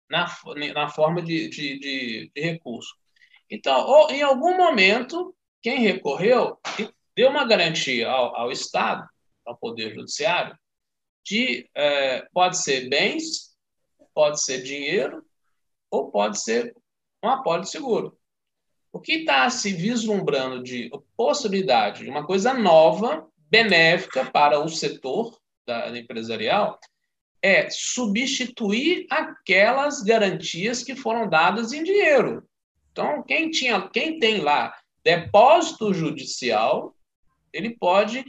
na, na forma de, de, de, de recurso. Então, ou, em algum momento, quem recorreu deu uma garantia ao, ao Estado, ao Poder Judiciário, de é, pode ser bens, pode ser dinheiro, ou pode ser um apólice seguro. O que está se vislumbrando de possibilidade de uma coisa nova, benéfica para o setor da, empresarial, é substituir aquelas garantias que foram dadas em dinheiro. Então, quem tinha, quem tem lá depósito judicial, ele pode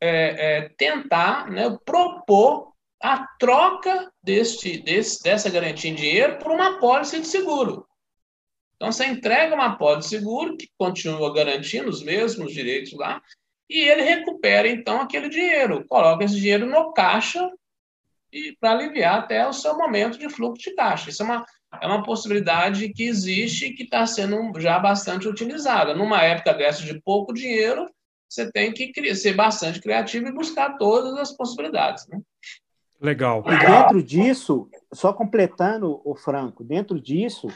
é, é, tentar né, propor a troca deste, desse, dessa garantia em dinheiro por uma pólice de seguro. Então, você entrega uma pólice de seguro que continua garantindo os mesmos direitos lá, e ele recupera, então, aquele dinheiro, coloca esse dinheiro no caixa e para aliviar até o seu momento de fluxo de caixa. Isso é uma, é uma possibilidade que existe e que está sendo já bastante utilizada. Numa época dessa de pouco dinheiro, você tem que ser bastante criativo e buscar todas as possibilidades. Né? Legal. E dentro disso, só completando o Franco, dentro disso,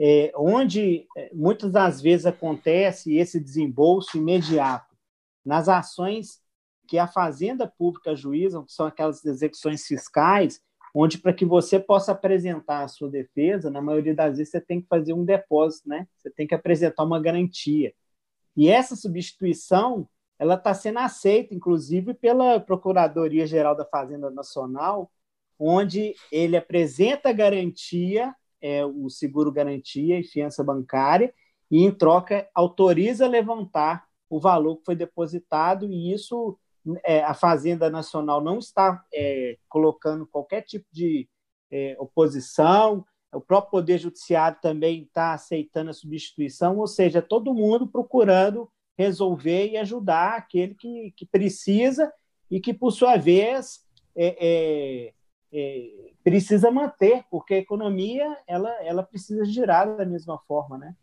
é, onde é, muitas das vezes acontece esse desembolso imediato nas ações que a Fazenda Pública juíza, que são aquelas execuções fiscais, onde para que você possa apresentar a sua defesa, na maioria das vezes você tem que fazer um depósito, né? Você tem que apresentar uma garantia. E essa substituição ela está sendo aceita, inclusive, pela Procuradoria Geral da Fazenda Nacional, onde ele apresenta a garantia, é, o seguro garantia e fiança bancária, e em troca autoriza levantar o valor que foi depositado, e isso é, a Fazenda Nacional não está é, colocando qualquer tipo de é, oposição, o próprio Poder Judiciário também está aceitando a substituição, ou seja, todo mundo procurando resolver e ajudar aquele que, que precisa e que, por sua vez, é, é, é, precisa manter, porque a economia ela, ela precisa girar da mesma forma, né?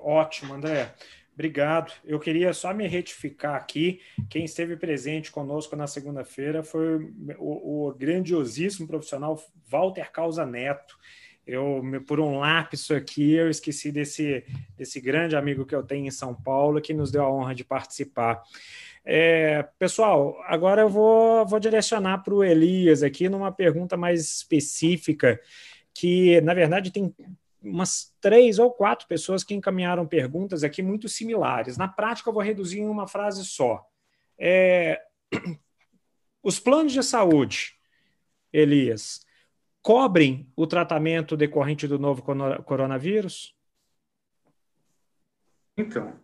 Ótimo, André. Obrigado. Eu queria só me retificar aqui. Quem esteve presente conosco na segunda-feira foi o, o, grandiosíssimo profissional Walter Causa Neto. Eu, por um lapso aqui, eu esqueci desse, desse grande amigo que eu tenho em São Paulo, que nos deu a honra de participar. É, pessoal, agora eu vou, vou direcionar para o Elias aqui numa pergunta mais específica, que na verdade tem umas três ou quatro pessoas que encaminharam perguntas aqui muito similares. Na prática, eu vou reduzir em uma frase só. É, os planos de saúde, Elias, cobrem o tratamento decorrente do novo coronavírus? Então,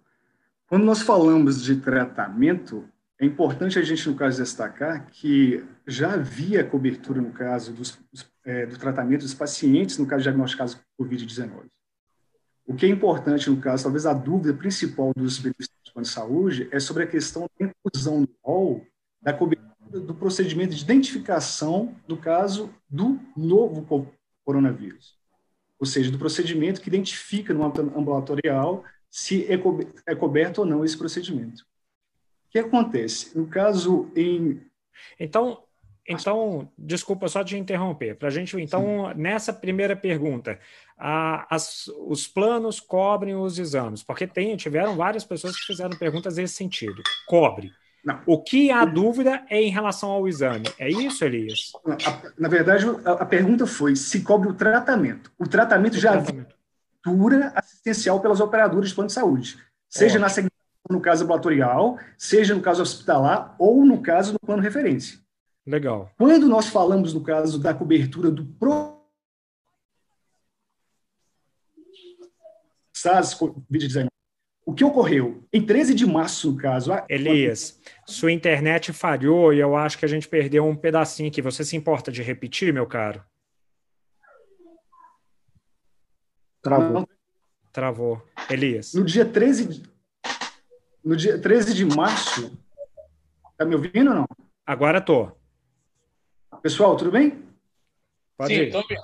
quando nós falamos de tratamento, é importante a gente, no caso, destacar que já havia cobertura, no caso, dos, é, do tratamento dos pacientes, no caso, diagnosticados com Covid-19. O que é importante, no caso, talvez a dúvida principal dos beneficiários de saúde é sobre a questão da inclusão no rol da cobertura do procedimento de identificação, no caso, do novo coronavírus. Ou seja, do procedimento que identifica no ambulatorial se é, co é coberto ou não esse procedimento. O que acontece? No caso em. Então, então, desculpa só te interromper. Para a gente, então, Sim. nessa primeira pergunta, a, as, os planos cobrem os exames? Porque tem, tiveram várias pessoas que fizeram perguntas nesse sentido. Cobre. Não. O que há dúvida é em relação ao exame. É isso, Elias? Na verdade, a, pergunta foi se cobre o tratamento. O tratamento o já tratamento cobertura assistencial pelas operadoras de plano de saúde, seja na segmentação no caso ambulatorial, seja no caso hospitalar ou no caso do plano referência. Legal. Quando nós falamos no caso da cobertura do pro SARS-CoV-19, o que ocorreu? Em 13 de março, no caso. A... Elias, sua internet falhou e eu acho que a gente perdeu um pedacinho aqui. Você se importa de repetir, meu caro? Travou. Travou. Elias. No dia 13 de, no dia 13 de março. Tá me ouvindo ou não? Agora tô. Pessoal, tudo bem? Pode Sim. Tô bem.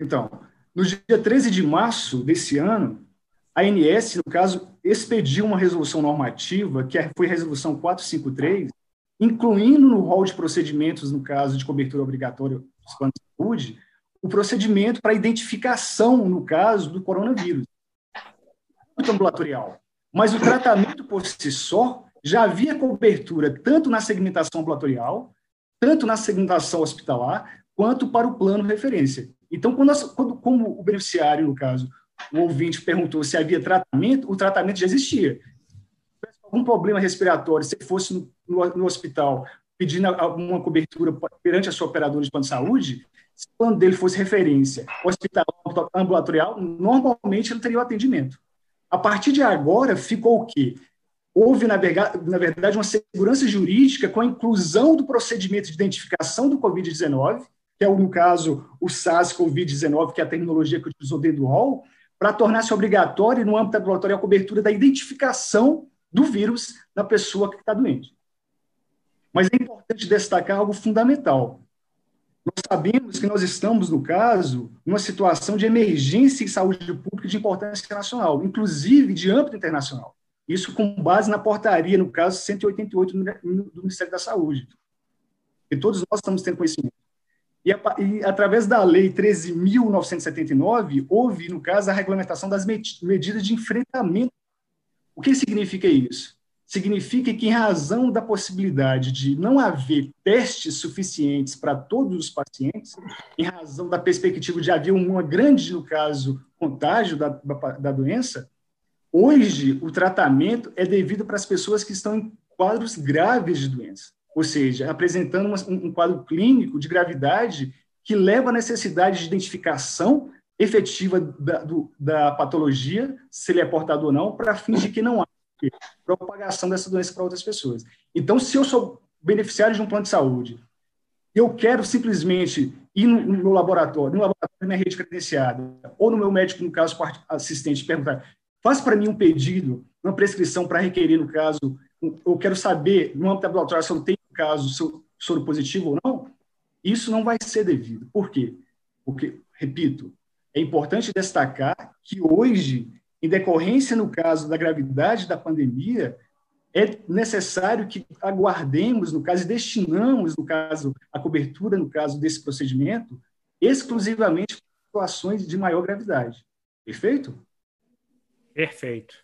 Então, no dia 13 de março desse ano, a ANS, no caso, expediu uma resolução normativa, que foi a resolução 453, incluindo no rol de procedimentos, no caso de cobertura obrigatória dos planos de saúde, o procedimento para identificação, no caso, do coronavírus. Ambulatorial. Mas o tratamento por si só já havia cobertura tanto na segmentação ambulatorial, tanto na segmentação hospitalar, quanto para o plano referência. Então, quando, quando como o beneficiário, no caso, o ouvinte perguntou se havia tratamento, o tratamento já existia. Algum problema respiratório, se fosse no, no, no hospital pedindo alguma cobertura perante a sua operadora de plano de saúde, se o plano dele fosse referência hospital ambulatorial, normalmente ele teria o atendimento. A partir de agora, ficou o quê? Houve, na verdade, uma segurança jurídica com a inclusão do procedimento de identificação do Covid-19, que é, no caso, o SARS-CoV-19, que é a terminologia que utilizou dentro do para tornar-se obrigatório, no âmbito ambulatorial, a cobertura da identificação do vírus na pessoa que está doente. Mas é importante destacar algo fundamental. Nós sabemos que nós estamos, no caso, numa situação de emergência em saúde pública de importância nacional, inclusive de âmbito internacional. Isso com base na portaria, no caso 188 do Ministério da Saúde. E todos nós estamos tendo conhecimento. E, a, e através da Lei 13.979, houve, no caso, a regulamentação das medidas de enfrentamento. O que significa isso? significa que, em razão da possibilidade de não haver testes suficientes para todos os pacientes, em razão da perspectiva de haver uma grande, no caso, contágio da, da doença, hoje o tratamento é devido para as pessoas que estão em quadros graves de doença, ou seja, apresentando uma, um quadro clínico de gravidade que leva à necessidade de identificação efetiva da, do, da patologia, se ele é portador ou não, para fins de que não há? Propagação dessa doença para outras pessoas. Então, se eu sou beneficiário de um plano de saúde, eu quero simplesmente ir no, no meu laboratório, no laboratório da minha rede credenciada, ou no meu médico, no caso, assistente, perguntar, faz para mim um pedido, uma prescrição para requerer, no caso, eu quero saber, no âmbito laboratório, se eu tenho, caso, se eu soro positivo ou não, isso não vai ser devido. Por quê? Porque, repito, é importante destacar que hoje, em decorrência, no caso da gravidade da pandemia, é necessário que aguardemos, no caso, e destinamos, no caso, a cobertura, no caso desse procedimento, exclusivamente para situações de maior gravidade. Perfeito? Perfeito.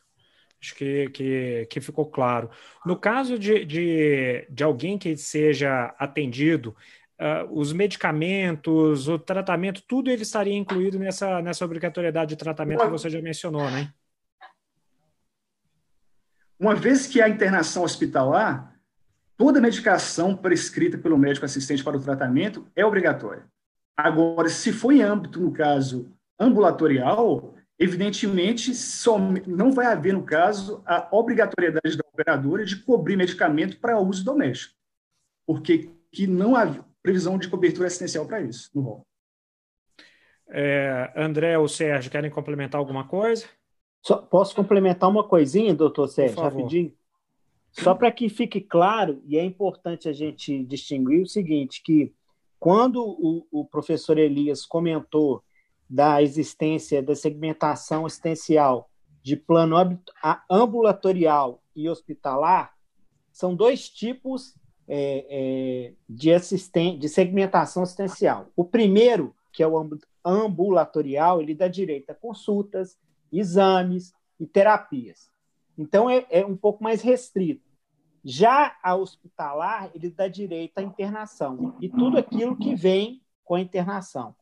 Acho que, que, que ficou claro. No caso de, de, de alguém que seja atendido uh, os medicamentos, o tratamento, tudo ele estaria incluído nessa, nessa obrigatoriedade de tratamento que você já mencionou, né? Uma vez que a internação hospitalar, toda medicação prescrita pelo médico assistente para o tratamento é obrigatória. Agora, se for em âmbito, no caso, ambulatorial, evidentemente, só, não vai haver, no caso, a obrigatoriedade da operadora de cobrir medicamento para uso doméstico, porque que não, previsão de cobertura assistencial para isso no rol. É, André ou Sérgio, querem complementar alguma coisa? Só, posso complementar uma coisinha, doutor Sérgio, rapidinho? Só para que fique claro, e é importante a gente distinguir o seguinte, que quando o, o professor Elias comentou da existência da segmentação assistencial de plano ambulatorial e hospitalar, são dois tipos é, é, de, assisten de segmentação assistencial. O primeiro, que é o ambulatorial, ele dá direito a consultas, exames e terapias. Então, é, é um pouco mais restrito. Já a hospitalar, ele dá direito à internação e tudo aquilo que vem com a internação.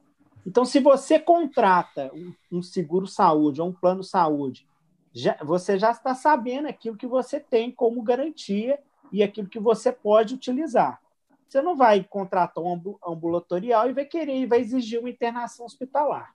Então, se você contrata um, seguro saúde ou um plano saúde, já, você já está sabendo aquilo que você tem como garantia e aquilo que você pode utilizar. Você não vai contratar um ambulatorial e vai querer e vai exigir uma internação hospitalar.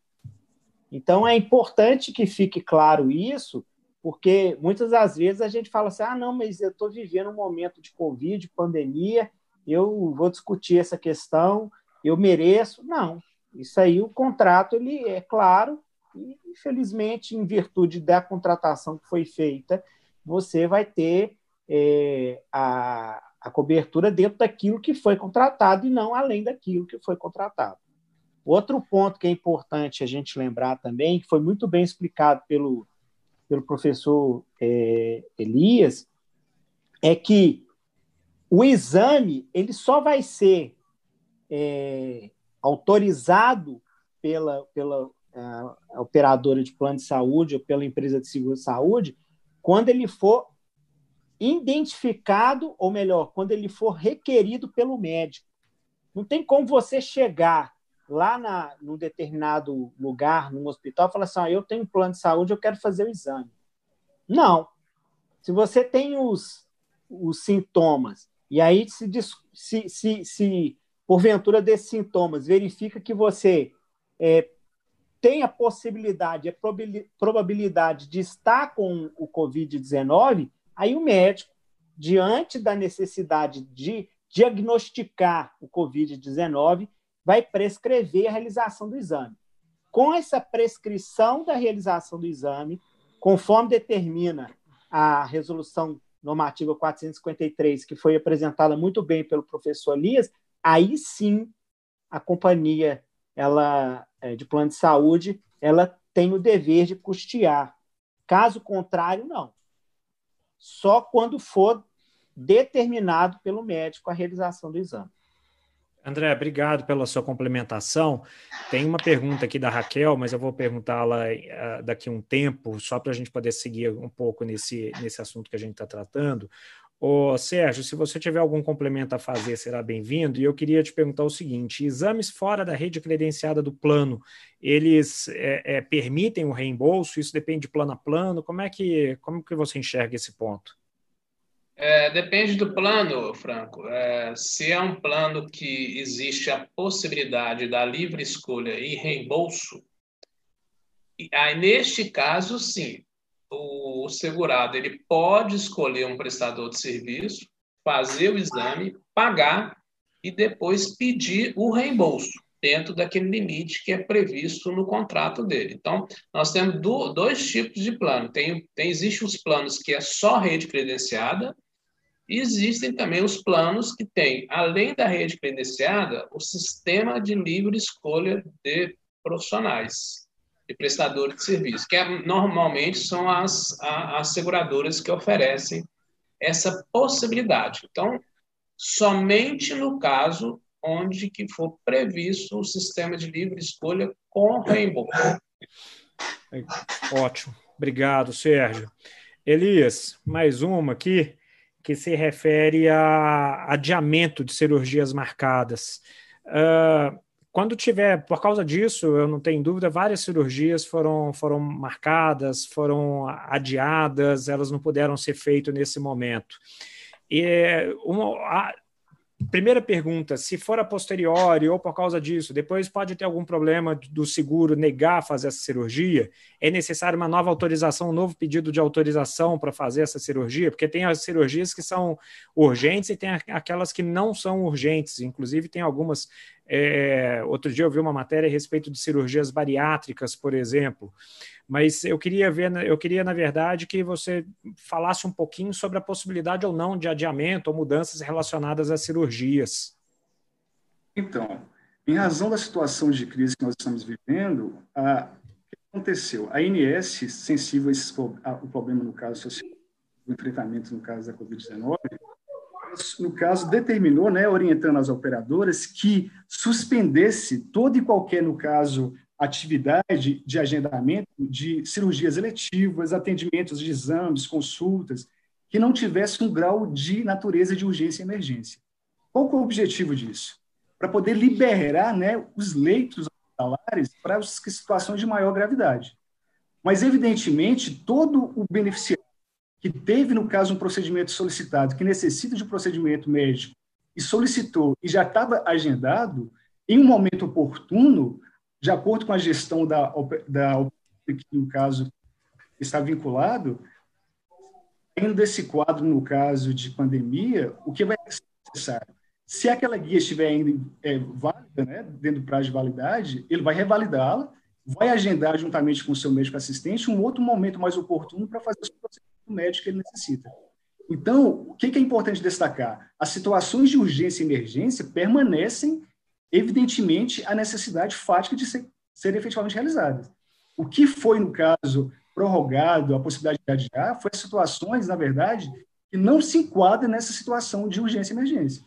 Então é importante que fique claro isso, porque muitas das vezes a gente fala assim: ah, não, mas eu estou vivendo um momento de Covid, pandemia, eu vou discutir essa questão, eu mereço. Não, isso aí o contrato ele é claro e infelizmente em virtude da contratação que foi feita, você vai ter é, a, a cobertura dentro daquilo que foi contratado e não além daquilo que foi contratado. Outro ponto que é importante a gente lembrar também, que foi muito bem explicado pelo, pelo professor é, Elias, é que o exame ele só vai ser é, autorizado pela, pela a operadora de plano de saúde ou pela empresa de seguro de saúde quando ele for identificado, ou melhor, quando ele for requerido pelo médico. Não tem como você chegar lá na, num determinado lugar, num hospital, e falar assim: ah, eu tenho um plano de saúde, eu quero fazer o exame. Não. Se você tem os, os sintomas, e aí se, se, se, se porventura desses sintomas verifica que você é, tem a possibilidade, a probabilidade de estar com o Covid-19, Aí o médico, diante da necessidade de diagnosticar o Covid-19, vai prescrever a realização do exame. Com essa prescrição da realização do exame, conforme determina a resolução normativa 453, que foi apresentada muito bem pelo professor Elias, aí sim a companhia ela é, de plano de saúde ela tem o dever de custear. Caso contrário, não só quando for determinado pelo médico a realização do exame. André, obrigado pela sua complementação. Tem uma pergunta aqui da Raquel, mas eu vou perguntá-la uh, daqui a um tempo, só para a gente poder seguir um pouco nesse, nesse assunto que a gente está tratando. Ô, Sérgio, se você tiver algum complemento a fazer, será bem-vindo. E eu queria te perguntar o seguinte: exames fora da rede credenciada do plano, eles é, é, permitem o reembolso? Isso depende de plano a plano? Como é que, como que você enxerga esse ponto? É, depende do plano, Franco. É, se é um plano que existe a possibilidade da livre escolha e reembolso, aí neste caso, sim, o segurado ele pode escolher um prestador de serviço, fazer o exame, pagar e depois pedir o reembolso dentro daquele limite que é previsto no contrato dele. Então, nós temos do, dois tipos de plano. Tem, tem existe os planos que é só rede credenciada e existem também os planos que têm, além da rede credenciada, o sistema de livre escolha de profissionais, de prestadores de serviço, que é, normalmente são as, as seguradoras que oferecem essa possibilidade. Então, somente no caso onde que for previsto o sistema de livre escolha com reembolso. Ótimo. Obrigado, Sérgio. Elias, mais uma aqui que se refere a adiamento de cirurgias marcadas. Uh, quando tiver, por causa disso, eu não tenho dúvida, várias cirurgias foram, foram marcadas, foram adiadas, elas não puderam ser feitas nesse momento. E uma, a, primeira pergunta, se for a posteriori ou por causa disso, depois pode ter algum problema do seguro negar fazer essa cirurgia? É necessário uma nova autorização, um novo pedido de autorização para fazer essa cirurgia? Porque tem as cirurgias que são urgentes e tem aquelas que não são urgentes. Inclusive, tem algumas. É, outro dia eu vi uma matéria a respeito de cirurgias bariátricas, por exemplo. Mas eu queria ver, eu queria, na verdade, que você falasse um pouquinho sobre a possibilidade ou não de adiamento ou mudanças relacionadas às cirurgias. Então, em razão da situação de crise que nós estamos vivendo, a, o que aconteceu? A ANS, sensível a esse, a, o problema no caso social, o enfrentamento no caso da Covid-19, no caso, determinou, né, orientando as operadoras, que suspendesse todo e qualquer, no caso, atividade de agendamento de cirurgias eletivas, atendimentos de exames, consultas, que não tivesse um grau de natureza de urgência e emergência. Qual é o objetivo disso? Para poder liberar né, os leitos hospitalares para as situações de maior gravidade. Mas, evidentemente, todo o beneficiário que teve, no caso, um procedimento solicitado, que necessita de um procedimento médico, e solicitou e já estava agendado, em um momento oportuno, de acordo com a gestão da, da que, no caso, está vinculado, dentro desse quadro, no caso de pandemia, o que vai ser necessário? Se aquela guia estiver ainda é, válida, né, dentro do prazo de validade, ele vai revalidá-la, vai agendar juntamente com o seu médico assistente um outro momento mais oportuno para fazer o procedimento médico que ele necessita. Então, o que é importante destacar? As situações de urgência e emergência permanecem evidentemente, a necessidade fática de ser, ser efetivamente realizadas. O que foi, no caso, prorrogado, a possibilidade de adiar, foi situações, na verdade, que não se enquadram nessa situação de urgência e emergência.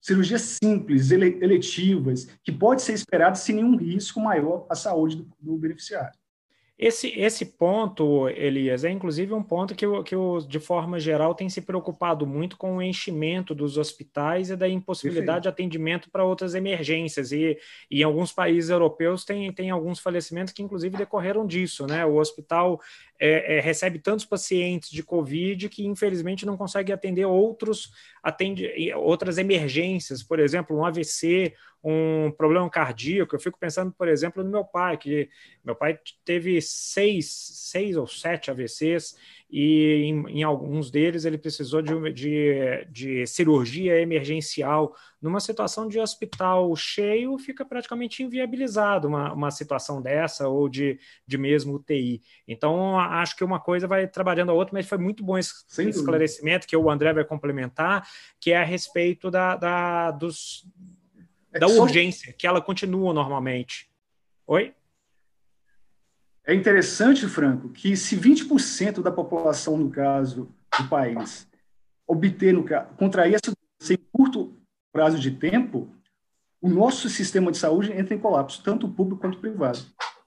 Cirurgias simples, eletivas, que pode ser esperada sem nenhum risco maior à saúde do, do beneficiário. Esse, esse ponto, Elias, é inclusive um ponto que, eu, que de forma geral, tem se preocupado muito com o enchimento dos hospitais e da impossibilidade Perfeito. de atendimento para outras emergências. E, e em alguns países europeus tem, tem alguns falecimentos que, inclusive, decorreram disso. Né? O hospital é, é, recebe tantos pacientes de Covid que, infelizmente, não consegue atender outros, atende, outras emergências, por exemplo, um AVC um problema cardíaco. Eu fico pensando, por exemplo, no meu pai, que meu pai teve seis, seis ou sete AVCs e em, em alguns deles ele precisou de, de, de, cirurgia emergencial. Numa situação de hospital cheio, fica praticamente inviabilizado uma, uma situação dessa ou de, de mesmo UTI. Então, acho que uma coisa vai trabalhando a outra, mas foi muito bom esse Sem esclarecimento dúvida. que o André vai complementar, que é a respeito da, da dos é da urgência, que ela continua normalmente. Oi? É interessante, Franco, que se 20% da população, no caso do país, obter, no caso, contrair essa doença em curto prazo de tempo, o nosso sistema de saúde entra em colapso, tanto público quanto privado.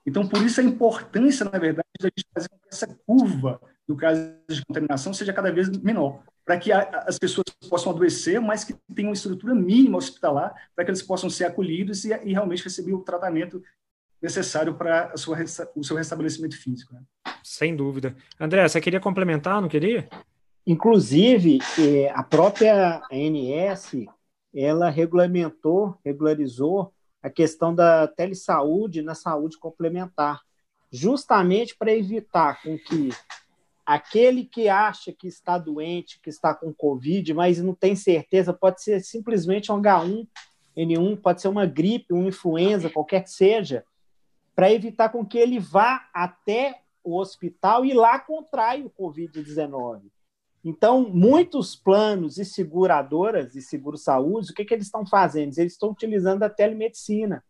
Então, por isso a importância, na verdade, da gente fazer com que essa curva, no caso de contaminação, seja cada vez menor para que as pessoas possam adoecer, mas que tenham uma estrutura mínima hospitalar para que eles possam ser acolhidos e, e realmente receber o tratamento necessário para o seu restabelecimento físico. Né? Sem dúvida. André, você queria complementar, não queria? Inclusive, eh, a própria ANS, ela regulamentou, regularizou a questão da telesaúde na saúde complementar, justamente para evitar com que aquele que acha que está doente, que está com Covid, mas não tem certeza, pode ser simplesmente um H1N1, pode ser uma gripe, uma influenza, qualquer que seja, para evitar com que ele vá até o hospital e lá contrai o Covid-19. Então, muitos planos e seguradoras e seguro-saúde, o que, que eles estão fazendo? Eles estão utilizando a telemedicina,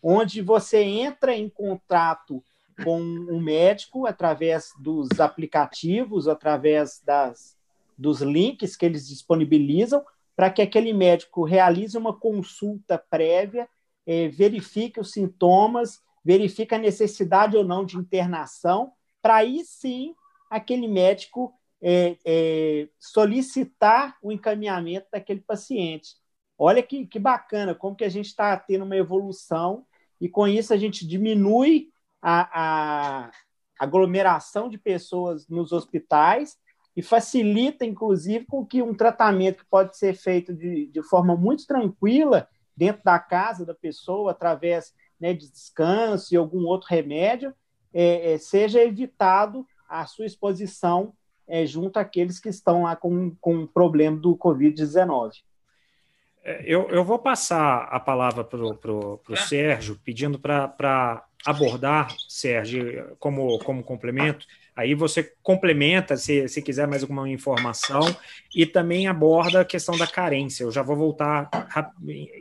onde você entra em contato com um médico através dos aplicativos, através das, dos links que eles disponibilizam, para que aquele médico realize uma consulta prévia, eh, verifique os sintomas, verifique a necessidade ou não de internação, para aí sim aquele médico é, é, solicitar o encaminhamento daquele paciente. Olha que, que bacana, como que a gente está tendo uma evolução e com isso a gente diminui a, a aglomeração de pessoas nos hospitais e facilita, inclusive, com que um tratamento que pode ser feito de, de forma muito tranquila dentro da casa da pessoa, através né, de descanso e algum outro remédio, é, é, seja evitado a sua exposição é, junto àqueles que estão lá com, com o problema do Covid-19. É, eu, eu vou passar a palavra para o Sérgio, pedindo para abordar, Sérgio, como, como complemento. Aí você complementa, se, se quiser mais alguma informação, e também aborda a questão da carência. Eu já vou voltar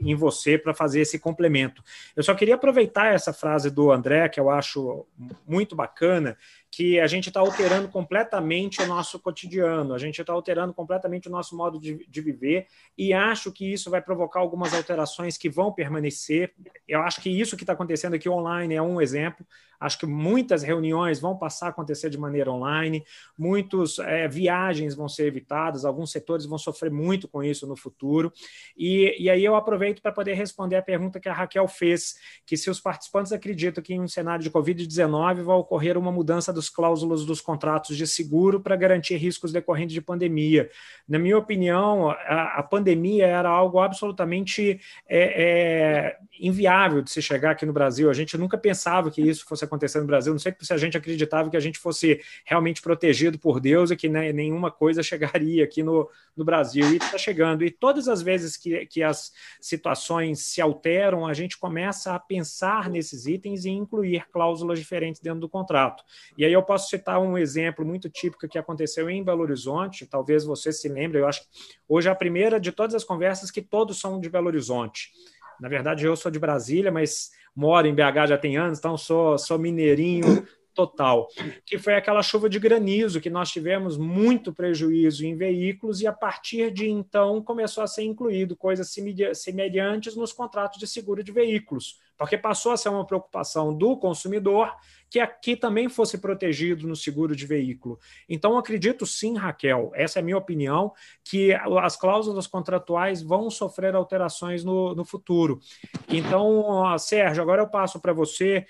em você para fazer esse complemento. Eu só queria aproveitar essa frase do André, que eu acho muito bacana, que a gente está alterando completamente o nosso cotidiano, a gente está alterando completamente o nosso modo de, de, viver, e acho que isso vai provocar algumas alterações que vão permanecer. Eu acho que isso que está acontecendo aqui online é um exemplo. Acho que muitas reuniões vão passar a acontecer de maneira online, muitas é, viagens vão ser evitadas, alguns setores vão sofrer muito com isso no futuro. E, e aí eu aproveito para poder responder a pergunta que a Raquel fez, que se os participantes acreditam que em um cenário de Covid-19 vai ocorrer uma mudança dos cláusulas dos contratos de seguro para garantir riscos decorrentes de pandemia. Na minha opinião, a, a pandemia era algo absolutamente é, é, inviável de se chegar aqui no Brasil. A gente nunca pensava que isso fosse acontecer no Brasil. Não sei se a gente acreditava que a gente fosse realmente protegido por Deus e que né, nenhuma coisa chegaria aqui no, no Brasil. E está chegando. E todas as vezes que, que as situações se alteram, a gente começa a pensar nesses itens e incluir cláusulas diferentes dentro do contrato. E aí eu posso citar um exemplo muito típico que aconteceu em Belo Horizonte, talvez você se lembre, eu acho que hoje é a primeira de todas as conversas que todos são de Belo Horizonte. Na verdade, eu sou de Brasília, mas moro em BH já tem anos, então sou, sou mineirinho total, que foi aquela chuva de granizo que nós tivemos muito prejuízo em veículos e a partir de então começou a ser incluído coisas semelhantes nos contratos de seguro de veículos, porque passou a ser uma preocupação do consumidor que aqui também fosse protegido no seguro de veículo. Então, acredito sim, Raquel, essa é a minha opinião, que as cláusulas contratuais vão sofrer alterações no, no futuro. Então, Sérgio, agora eu passo para você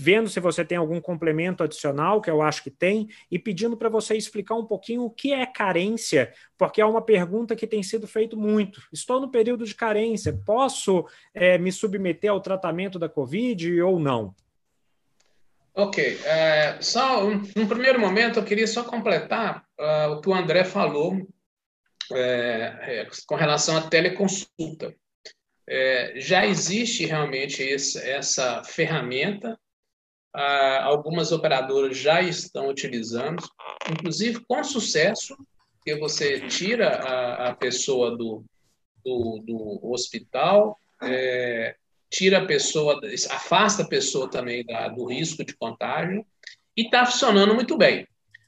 vendo se você tem algum complemento adicional, que eu acho que tem, e pedindo para você explicar um pouquinho o que é carência, porque é uma pergunta que tem sido feito muito. Estou no período de carência, posso é, me submeter ao tratamento da Covid ou não? Ok. É, só um, num primeiro momento, eu queria só completar uh, o que o André falou é, é, com relação à teleconsulta. É, já existe realmente esse, essa ferramenta, uh, algumas operadoras já estão utilizando, inclusive com sucesso, que você tira a, a pessoa do, do, do hospital, é, tira a pessoa, afasta a pessoa também da, do risco de contágio e está funcionando muito bem.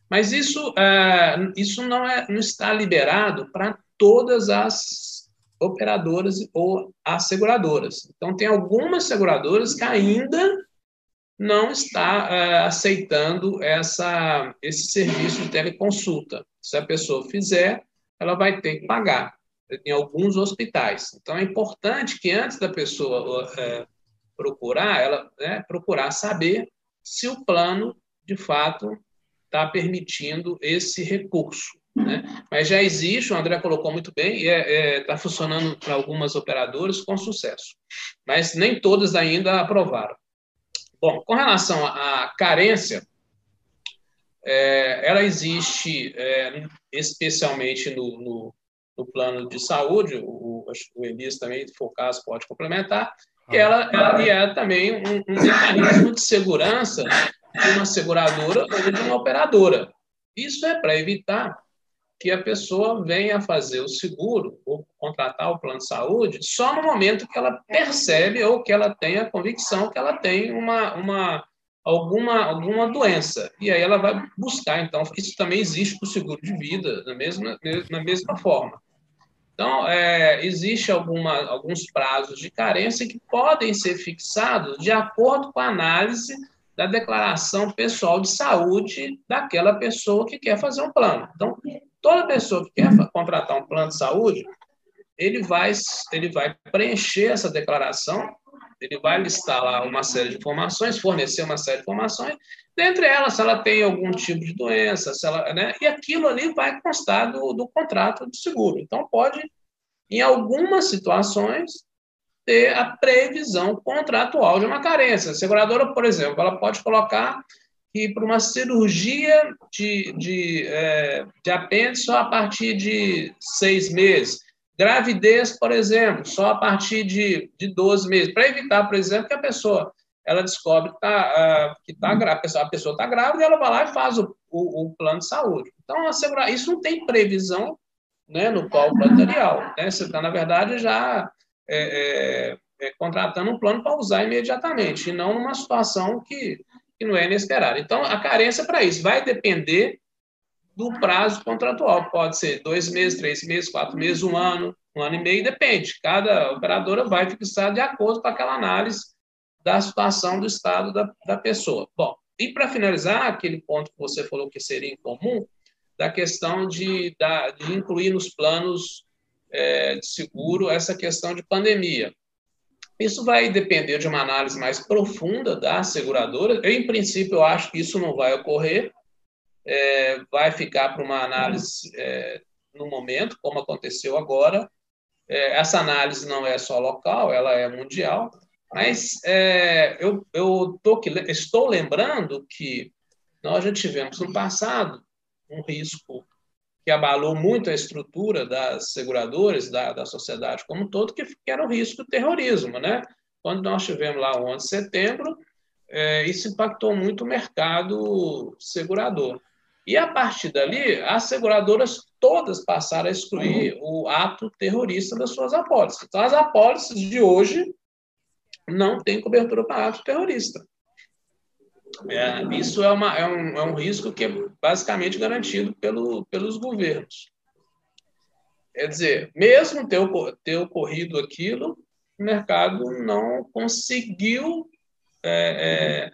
Mas isso, uh, isso não, é, não está liberado para todas as operadoras ou asseguradoras. Então, tem algumas seguradoras que ainda não está uh, aceitando essa, esse serviço de teleconsulta. Se a pessoa fizer, ela vai ter que pagar em alguns hospitais. Então, é importante que antes da pessoa é, procurar, ela né, procurar saber se o plano, de fato, está permitindo esse recurso. Né? Mas já existe, o André colocou muito bem, e está é, é, tá funcionando para algumas operadoras com sucesso. Mas nem todas ainda aprovaram. Bom, com relação à carência, é, ela existe é, especialmente no, no, no, plano de saúde, o, o Elias também, se for caso, pode complementar, e ela, ela é também um, um mecanismo de segurança de uma seguradora ou de uma operadora. Isso é para evitar que a pessoa venha fazer o seguro ou contratar o plano de saúde só no momento que ela percebe ou que ela tem a convicção que ela tem uma, uma alguma, alguma doença. E aí ela vai buscar. Então, isso também existe para o seguro de vida, da mesma, na mesma forma. Então, é, existe alguns prazos de carência que podem ser fixados de acordo com a análise da declaração pessoal de saúde daquela pessoa que quer fazer um plano. Então, toda pessoa que quer contratar um plano de saúde, ele vai, ele vai preencher essa declaração, ele vai listar lá uma série de informações, fornecer uma série de informações, dentre elas, se ela tem algum tipo de doença, se ela, né, e aquilo ali vai constar do, do contrato de seguro. Então, pode, em algumas situações, ter a previsão contratual de uma carência. A seguradora, por exemplo, ela pode colocar que para uma cirurgia de, de, é, de apêndice só a partir de seis meses. Gravidez, por exemplo, só a partir de, de 12 meses. Para evitar, por exemplo, que a pessoa ela descobre que está uh, que tá grávida, a pessoa está grávida ela vai lá e faz o, o, o plano de saúde. Então, assegurar, isso não tem previsão né, no qual material. Né? Você está, na verdade, já é, é, é, contratando um plano para usar imediatamente, e não numa situação que, que não é inesperada. Então, a carência para isso vai depender do prazo contratual. Pode ser dois meses, três meses, quatro meses, um ano, um ano e meio, depende. Cada operadora vai fixar de acordo com aquela análise da situação do estado da, da pessoa. Bom, e para finalizar, aquele ponto que você falou que seria incomum, da questão de, da, de incluir nos planos é, de seguro essa questão de pandemia. Isso vai depender de uma análise mais profunda da seguradora. Eu, em princípio, eu acho que isso não vai ocorrer. É, vai ficar para uma análise é, no momento, como aconteceu agora. É, essa análise não é só local, ela é mundial. Mas é, eu, eu tô, estou lembrando que nós já tivemos no passado um risco que abalou muito a estrutura das seguradoras, da, da sociedade como um todo, que, que era o risco do terrorismo. Né? Quando nós tivemos lá o 11 de setembro, é, isso impactou muito o mercado segurador. E a partir dali, as seguradoras todas passaram a excluir o ato terrorista das suas apólices. Então, as apólices de hoje não têm cobertura para ato terrorista. É, isso é, uma, é, um, é um risco que é basicamente garantido pelo, pelos governos. Quer dizer, mesmo ter, ter ocorrido aquilo, o mercado não conseguiu é,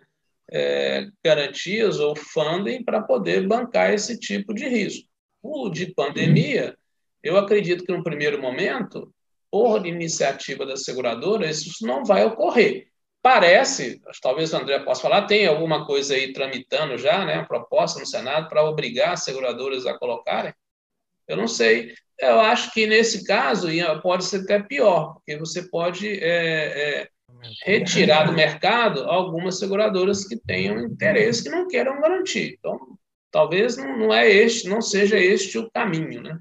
é, é, garantias ou funding para poder bancar esse tipo de risco. O de pandemia, eu acredito que no primeiro momento, por iniciativa da seguradora, isso não vai ocorrer. Parece, talvez o André possa falar, tem alguma coisa aí tramitando já, né, uma proposta no Senado para obrigar as seguradoras a colocarem? Eu não sei. Eu acho que nesse caso pode ser até pior, porque você pode é, é, retirar do mercado algumas seguradoras que tenham interesse que não queiram garantir. Então, talvez não, é este, não seja este o caminho, né?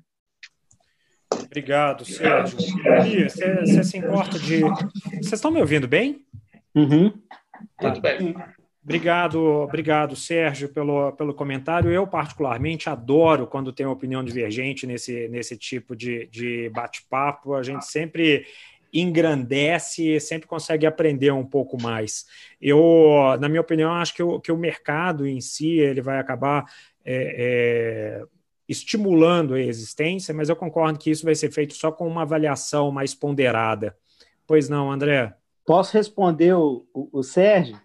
Obrigado, Sérgio. Você se importa de. Vocês estão me ouvindo bem? Uhum. Tá. Muito bem. Obrigado, obrigado, Sérgio, pelo, pelo comentário. Eu, particularmente, adoro quando tem opinião divergente nesse, nesse tipo de, de bate-papo. A gente sempre engrandece, sempre consegue aprender um pouco mais. Eu, na minha opinião, acho que o, que o mercado em si ele vai acabar é, é, estimulando a existência, mas eu concordo que isso vai ser feito só com uma avaliação mais ponderada. Pois não, André? Posso responder o, o, o Sérgio?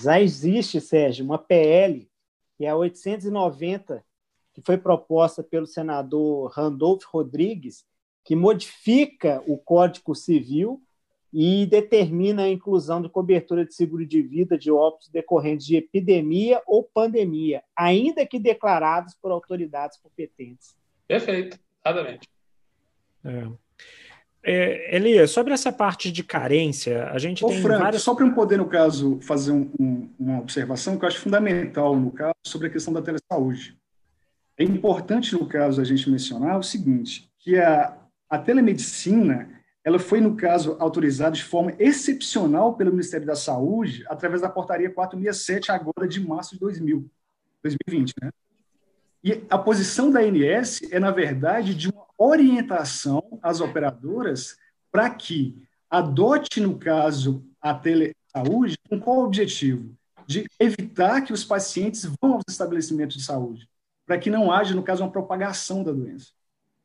Já existe, Sérgio, uma PL, que é a 890, que foi proposta pelo senador Randolph Rodrigues, que modifica o Código Civil e determina a inclusão de cobertura de seguro de vida de óbitos decorrentes de epidemia ou pandemia, ainda que declarados por autoridades competentes. Perfeito, exatamente. É. É, Elias, sobre essa parte de carência, a gente Ô, tem Franco, várias... Só para eu poder, no caso, fazer um, um, uma observação que eu acho fundamental, no caso, sobre a questão da telesaúde. É importante, no caso, a gente mencionar o seguinte, que a, a telemedicina, ela foi, no caso, autorizada de forma excepcional pelo Ministério da Saúde, através da portaria 467, agora de março de 2000, 2020, né? E a posição da ANS é, na verdade, de uma orientação às operadoras para que adote, no caso, a telesaúde, com qual objetivo? De evitar que os pacientes vão aos estabelecimentos de saúde, para que não haja, no caso, uma propagação da doença.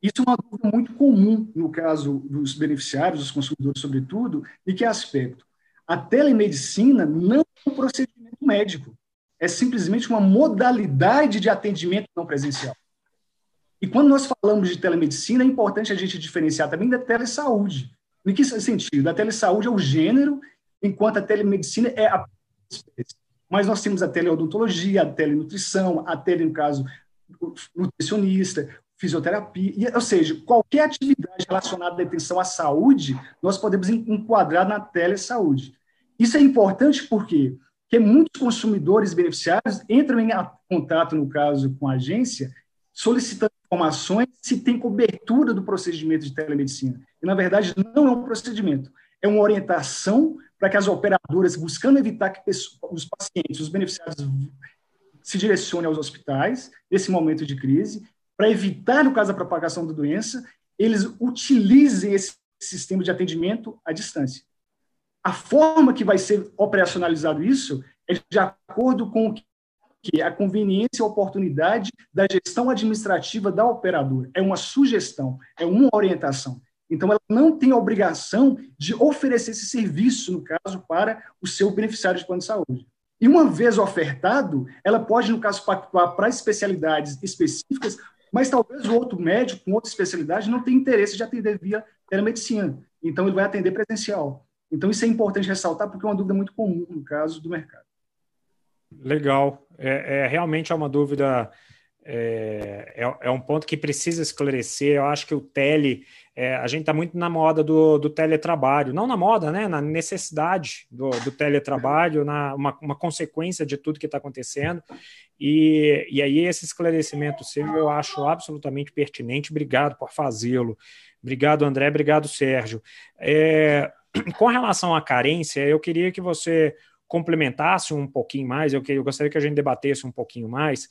Isso é uma dúvida muito comum no caso dos beneficiários, dos consumidores, sobretudo, e que aspecto? A telemedicina não é um procedimento médico, é simplesmente uma modalidade de atendimento não presencial. E quando nós falamos de telemedicina, é importante a gente diferenciar também da telesaúde. Em que sentido? A telesaúde é o gênero, enquanto a telemedicina é a espécie. Mas nós temos a teleodontologia, a telenutrição, a tele, no caso, nutricionista, fisioterapia, ou seja, qualquer atividade relacionada à atenção à saúde, nós podemos enquadrar na telesaúde. Isso é importante porque que muitos consumidores beneficiários entram em contato, no caso, com a agência, solicitando informações se tem cobertura do procedimento de telemedicina. E, na verdade, não é um procedimento, é uma orientação para que as operadoras, buscando evitar que os pacientes, os beneficiários, se direcionem aos hospitais nesse momento de crise, para evitar, no caso da propagação da doença, eles utilizem esse sistema de atendimento à distância. A forma que vai ser operacionalizado isso é de acordo com o que a conveniência e oportunidade da gestão administrativa da operadora. É uma sugestão, é uma orientação. Então, ela não tem a obrigação de oferecer esse serviço, no caso, para o seu beneficiário de plano de saúde. E uma vez ofertado, ela pode, no caso, pactuar para especialidades específicas, mas talvez o outro médico com outra especialidade não tenha interesse de atender via telemedicina. Então, ele vai atender presencial. Então, isso é importante ressaltar, porque é uma dúvida muito comum no caso do mercado. Legal. É, é realmente é uma dúvida, é, é, é, um ponto que precisa esclarecer. Eu acho que o tele, é, a gente está muito na moda do, do, teletrabalho, não na moda, né? Na necessidade do, do teletrabalho, na, uma, uma, consequência de tudo que está acontecendo. E, e aí, esse esclarecimento seu eu acho absolutamente pertinente. Obrigado por fazê-lo. Obrigado, André. Obrigado, Sérgio. É, com relação à carência, eu queria que você complementasse um pouquinho mais, eu, eu gostaria que a gente debatesse um pouquinho mais,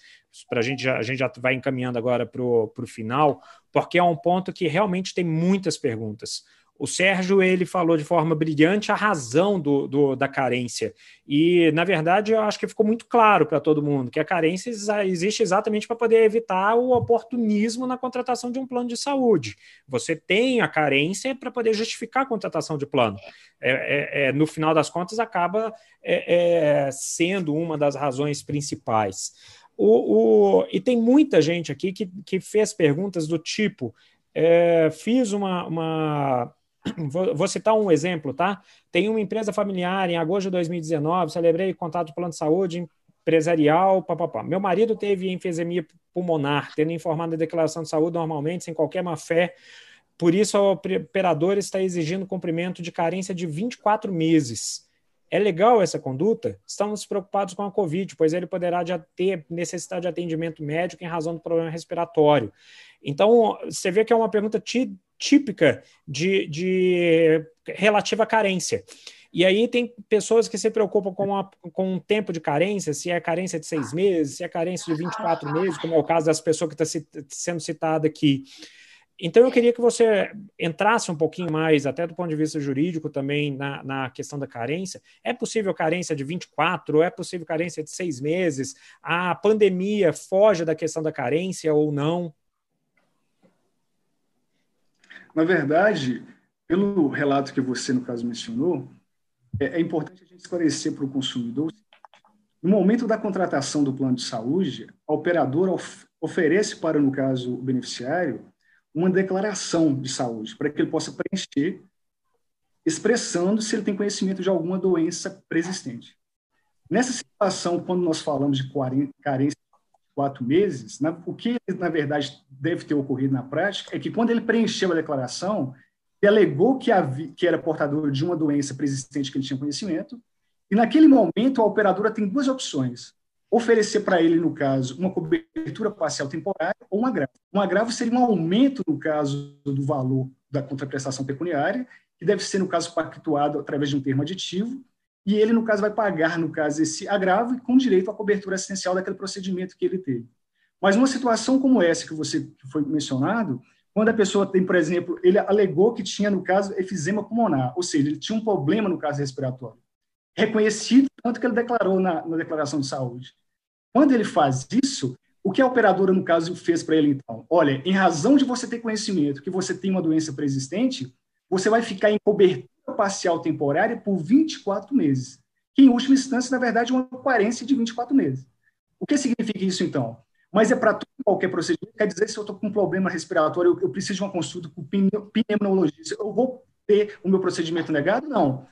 para a gente já, a gente já vai encaminhando agora para o final, porque é um ponto que realmente tem muitas perguntas. O Sérgio ele falou de forma brilhante a razão do, do, da carência. E, na verdade, eu acho que ficou muito claro para todo mundo que a carência existe exatamente para poder evitar o oportunismo na contratação de um plano de saúde. Você tem a carência para poder justificar a contratação de plano. É, é, é, no final das contas, acaba é, é, sendo uma das razões principais. O, o, e tem muita gente aqui que, que fez perguntas do tipo: é, fiz uma, uma, Vou, vou, citar um exemplo, tá? Tem uma empresa familiar em agosto de 2019, celebrei contato de plano de saúde empresarial, papapá. Meu marido teve enfesemia pulmonar, tendo informado a declaração de saúde normalmente, sem qualquer má fé. Por isso, a operadora está exigindo cumprimento de carência de 24 meses. É legal essa conduta? Estamos preocupados com a Covid, pois ele poderá ter necessidade de atendimento médico em razão do problema respiratório. Então, você vê que é uma pergunta típica de, de relativa carência. E aí tem pessoas que se preocupam com, a, com um tempo de carência, se é carência de seis meses, se é carência de 24 meses, como é o caso das pessoas que está sendo citada aqui. Então, eu queria que você entrasse um pouquinho mais, até do ponto de vista jurídico também, na, na questão da carência. É possível carência de 24? É possível carência de seis meses? A pandemia foge da questão da carência ou não? Na verdade, pelo relato que você, no caso, mencionou, é, é importante a gente esclarecer para o consumidor no momento da contratação do plano de saúde, a operadora of oferece para, no caso, o beneficiário, uma declaração de saúde, para que ele possa preencher, expressando se ele tem conhecimento de alguma doença preexistente. Nessa situação, quando nós falamos de carência quatro meses, o que, na verdade, deve ter ocorrido na prática é que, quando ele preencheu a declaração, ele alegou que, havia, que era portador de uma doença preexistente que ele tinha conhecimento, e naquele momento a operadora tem duas opções: oferecer para ele, no caso, uma cobertura parcial temporária ou um agravo. Um agravo seria um aumento, no caso, do valor da contraprestação pecuniária, que deve ser, no caso, pactuado através de um termo aditivo, e ele, no caso, vai pagar, no caso, esse agravo com direito à cobertura assistencial daquele procedimento que ele teve. Mas numa situação como essa que você que foi mencionado, quando a pessoa tem, por exemplo, ele alegou que tinha, no caso, efizema pulmonar, ou seja, ele tinha um problema no caso respiratório, reconhecido tanto que ele declarou na, na declaração de saúde. Quando ele faz isso, o que a operadora, no caso, fez para ele, então? Olha, em razão de você ter conhecimento que você tem uma doença preexistente, você vai ficar em cobertura parcial temporária por 24 meses, que em última instância, na verdade, é uma carência de 24 meses. O que significa isso, então? Mas é para qualquer procedimento, quer dizer, se eu estou com um problema respiratório, eu, eu, preciso de uma consulta com o pneumologista, eu vou ter o meu procedimento negado? Não.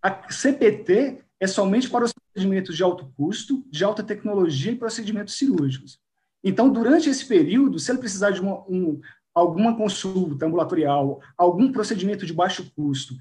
A CPT é somente para os procedimentos de alto custo, de alta tecnologia e procedimentos cirúrgicos. Então, durante esse período, se ele precisar de uma, um, alguma consulta ambulatorial, algum procedimento de baixo custo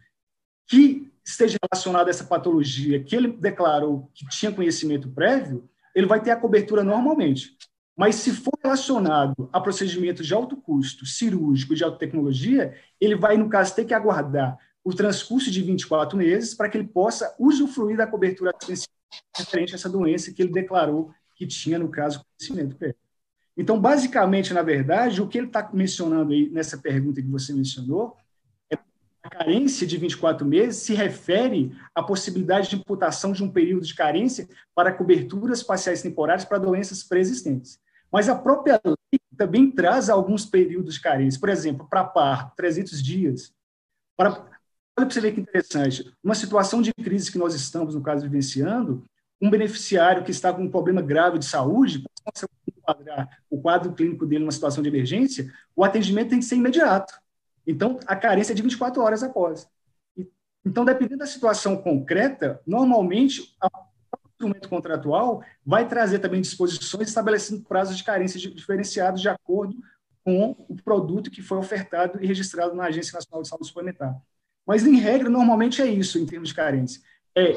que esteja relacionado a essa patologia que ele declarou que tinha conhecimento prévio, ele vai ter a cobertura normalmente. Mas se for relacionado a procedimentos de alto custo, cirúrgico, de alta tecnologia, ele vai, no caso, ter que aguardar o transcurso de 24 meses para que ele possa usufruir da cobertura assistencial referente a essa doença que ele declarou que tinha, no caso, conhecimento prévio. Então, basicamente, na verdade, o que ele está mencionando aí nessa pergunta que você mencionou a carência de 24 meses se refere à possibilidade de imputação de um período de carência para coberturas parciais temporárias para doenças pré-existentes. Mas a própria lei também traz alguns períodos de carência. Por exemplo, para parto, 300 dias. Para, olha para você ver que interessante. Uma situação de crise que nós estamos, no caso, vivenciando, um beneficiário que está com um problema grave de saúde, enquadrar o quadro clínico dele numa situação de emergência, o atendimento tem que ser imediato. Então, a carência é de 24 horas após. Então, dependendo da situação concreta, normalmente, o instrumento contratual vai trazer também disposições estabelecendo prazos de carência diferenciados de acordo com o produto que foi ofertado e registrado na Agência Nacional de Saúde Suplementar. Mas, em regra, normalmente é isso, em termos de carência. É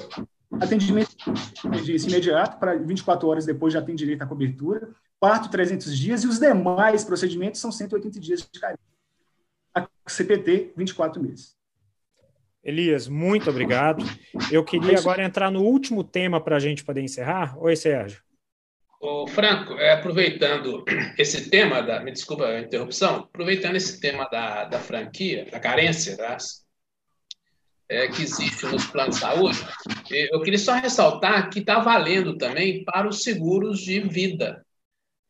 atendimento de emergência imediato, para 24 horas depois já tem direito à cobertura, parto 300 dias, e os demais procedimentos são 180 dias de carência a CPT 24 meses. Elias, muito obrigado. Eu queria agora entrar no último tema para a gente poder encerrar. Oi, Sérgio. Ô, Franco, é, aproveitando esse tema, da, me desculpa a interrupção, aproveitando esse tema da, da franquia, da carência das, é, que existe nos planos de saúde, eu queria só ressaltar que está valendo também para os seguros de vida.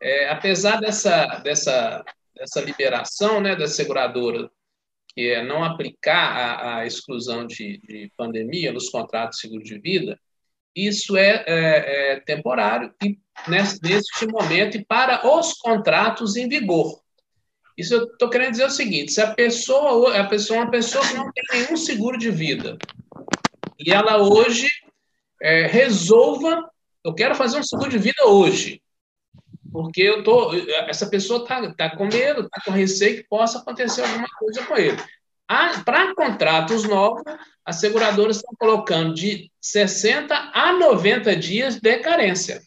É, apesar dessa, dessa essa liberação né, da seguradora, que é não aplicar a, a exclusão de, de, pandemia nos contratos de seguro de vida, isso é, é, é temporário e nesse, neste momento e para os contratos em vigor. Isso eu estou querendo dizer o seguinte: se a pessoa, a pessoa uma pessoa que não tem nenhum seguro de vida e ela hoje é, resolva, eu quero fazer um seguro de vida hoje, porque eu tô, essa pessoa está tá com medo, está com receio que possa acontecer alguma coisa com ele. Para contratos novos, as seguradoras estão colocando de 60 a 90 dias de carência.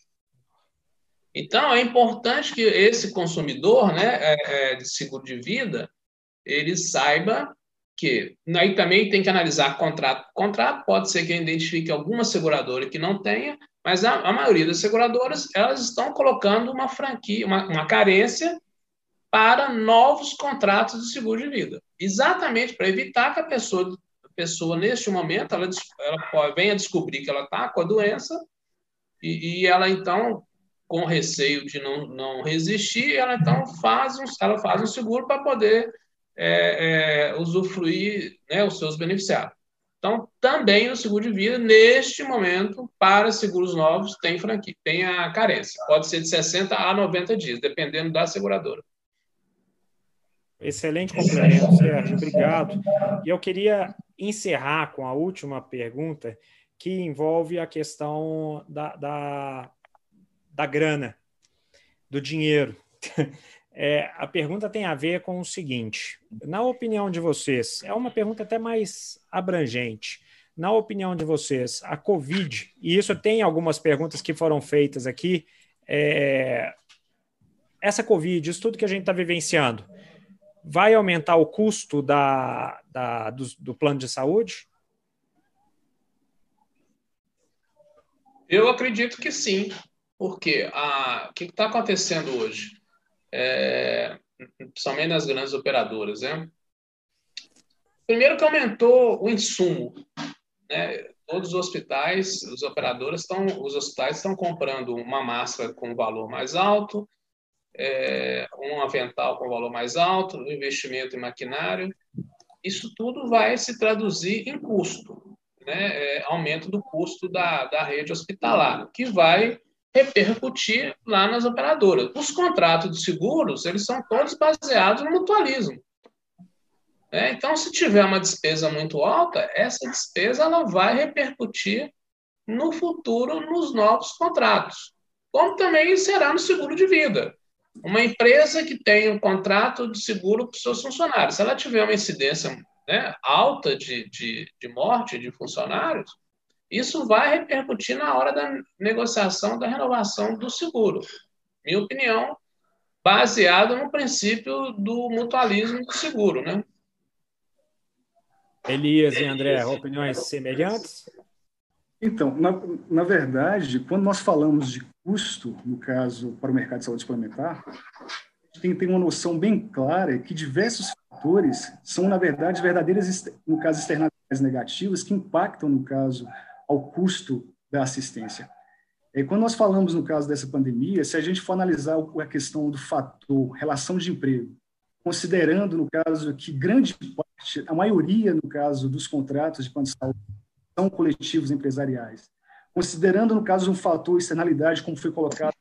Então, é importante que esse consumidor né, é, é, de seguro de vida, ele saiba que aí também tem que analisar contrato contrato, pode ser que identifique alguma seguradora que não tenha, mas a, a maioria das seguradoras, elas estão colocando uma franquia, uma, uma carência para novos contratos de seguro de vida. Exatamente para evitar que a pessoa, a pessoa neste momento, ela, ela venha descobrir que ela está com a doença e, e, ela, então, com receio de não, não resistir, ela, então, faz um, ela faz um seguro para poder é, é, usufruir né, os seus beneficiários. Então, também o seguro de vida, neste momento, para seguros novos, tem franquia, tem a carência. Pode ser de 60 a 90 dias, dependendo da seguradora. Excelente complemento, Sérgio. Obrigado. E eu queria encerrar com a última pergunta, que envolve a questão da, da, da grana, do dinheiro. É, a pergunta tem a ver com o seguinte: na opinião de vocês, é uma pergunta até mais abrangente. Na opinião de vocês, a Covid, e isso tem algumas perguntas que foram feitas aqui, é, essa Covid, isso tudo que a gente está vivenciando, vai aumentar o custo da, da do, do plano de saúde? Eu acredito que sim, porque a, o que está acontecendo hoje? É, principalmente nas grandes operadoras, né? Primeiro que aumentou o insumo, né? Todos os hospitais, os operadores estão, os hospitais estão comprando uma máscara com valor mais alto, é, um avental com valor mais alto, um investimento em maquinário. Isso tudo vai se traduzir em custo, né? É, aumento do custo da, da rede hospitalar, que vai repercutir lá nas operadoras. Os contratos de seguros, eles são todos baseados no mutualismo. É, então, se tiver uma despesa muito alta, essa despesa ela vai repercutir no futuro nos novos contratos, como também será no seguro de vida. Uma empresa que tem um contrato de seguro para os seus funcionários, se ela tiver uma incidência né, alta de, de, de morte de funcionários, isso vai repercutir na hora da negociação da renovação do seguro. Minha opinião, baseado no princípio do mutualismo do seguro, né? Elias e André, opiniões semelhantes? Então, na, na verdade, quando nós falamos de custo, no caso, para o mercado de saúde suplementar, a gente tem que ter uma noção bem clara que diversos fatores são, na verdade, verdadeiras, no caso, externalidades negativas que impactam, no caso, ao custo da assistência. E quando nós falamos, no caso dessa pandemia, se a gente for analisar a questão do fator relação de emprego, considerando, no caso, que grande parte, a maioria, no caso, dos contratos de plano de saúde são coletivos empresariais, considerando, no caso, um fator externalidade, como foi colocado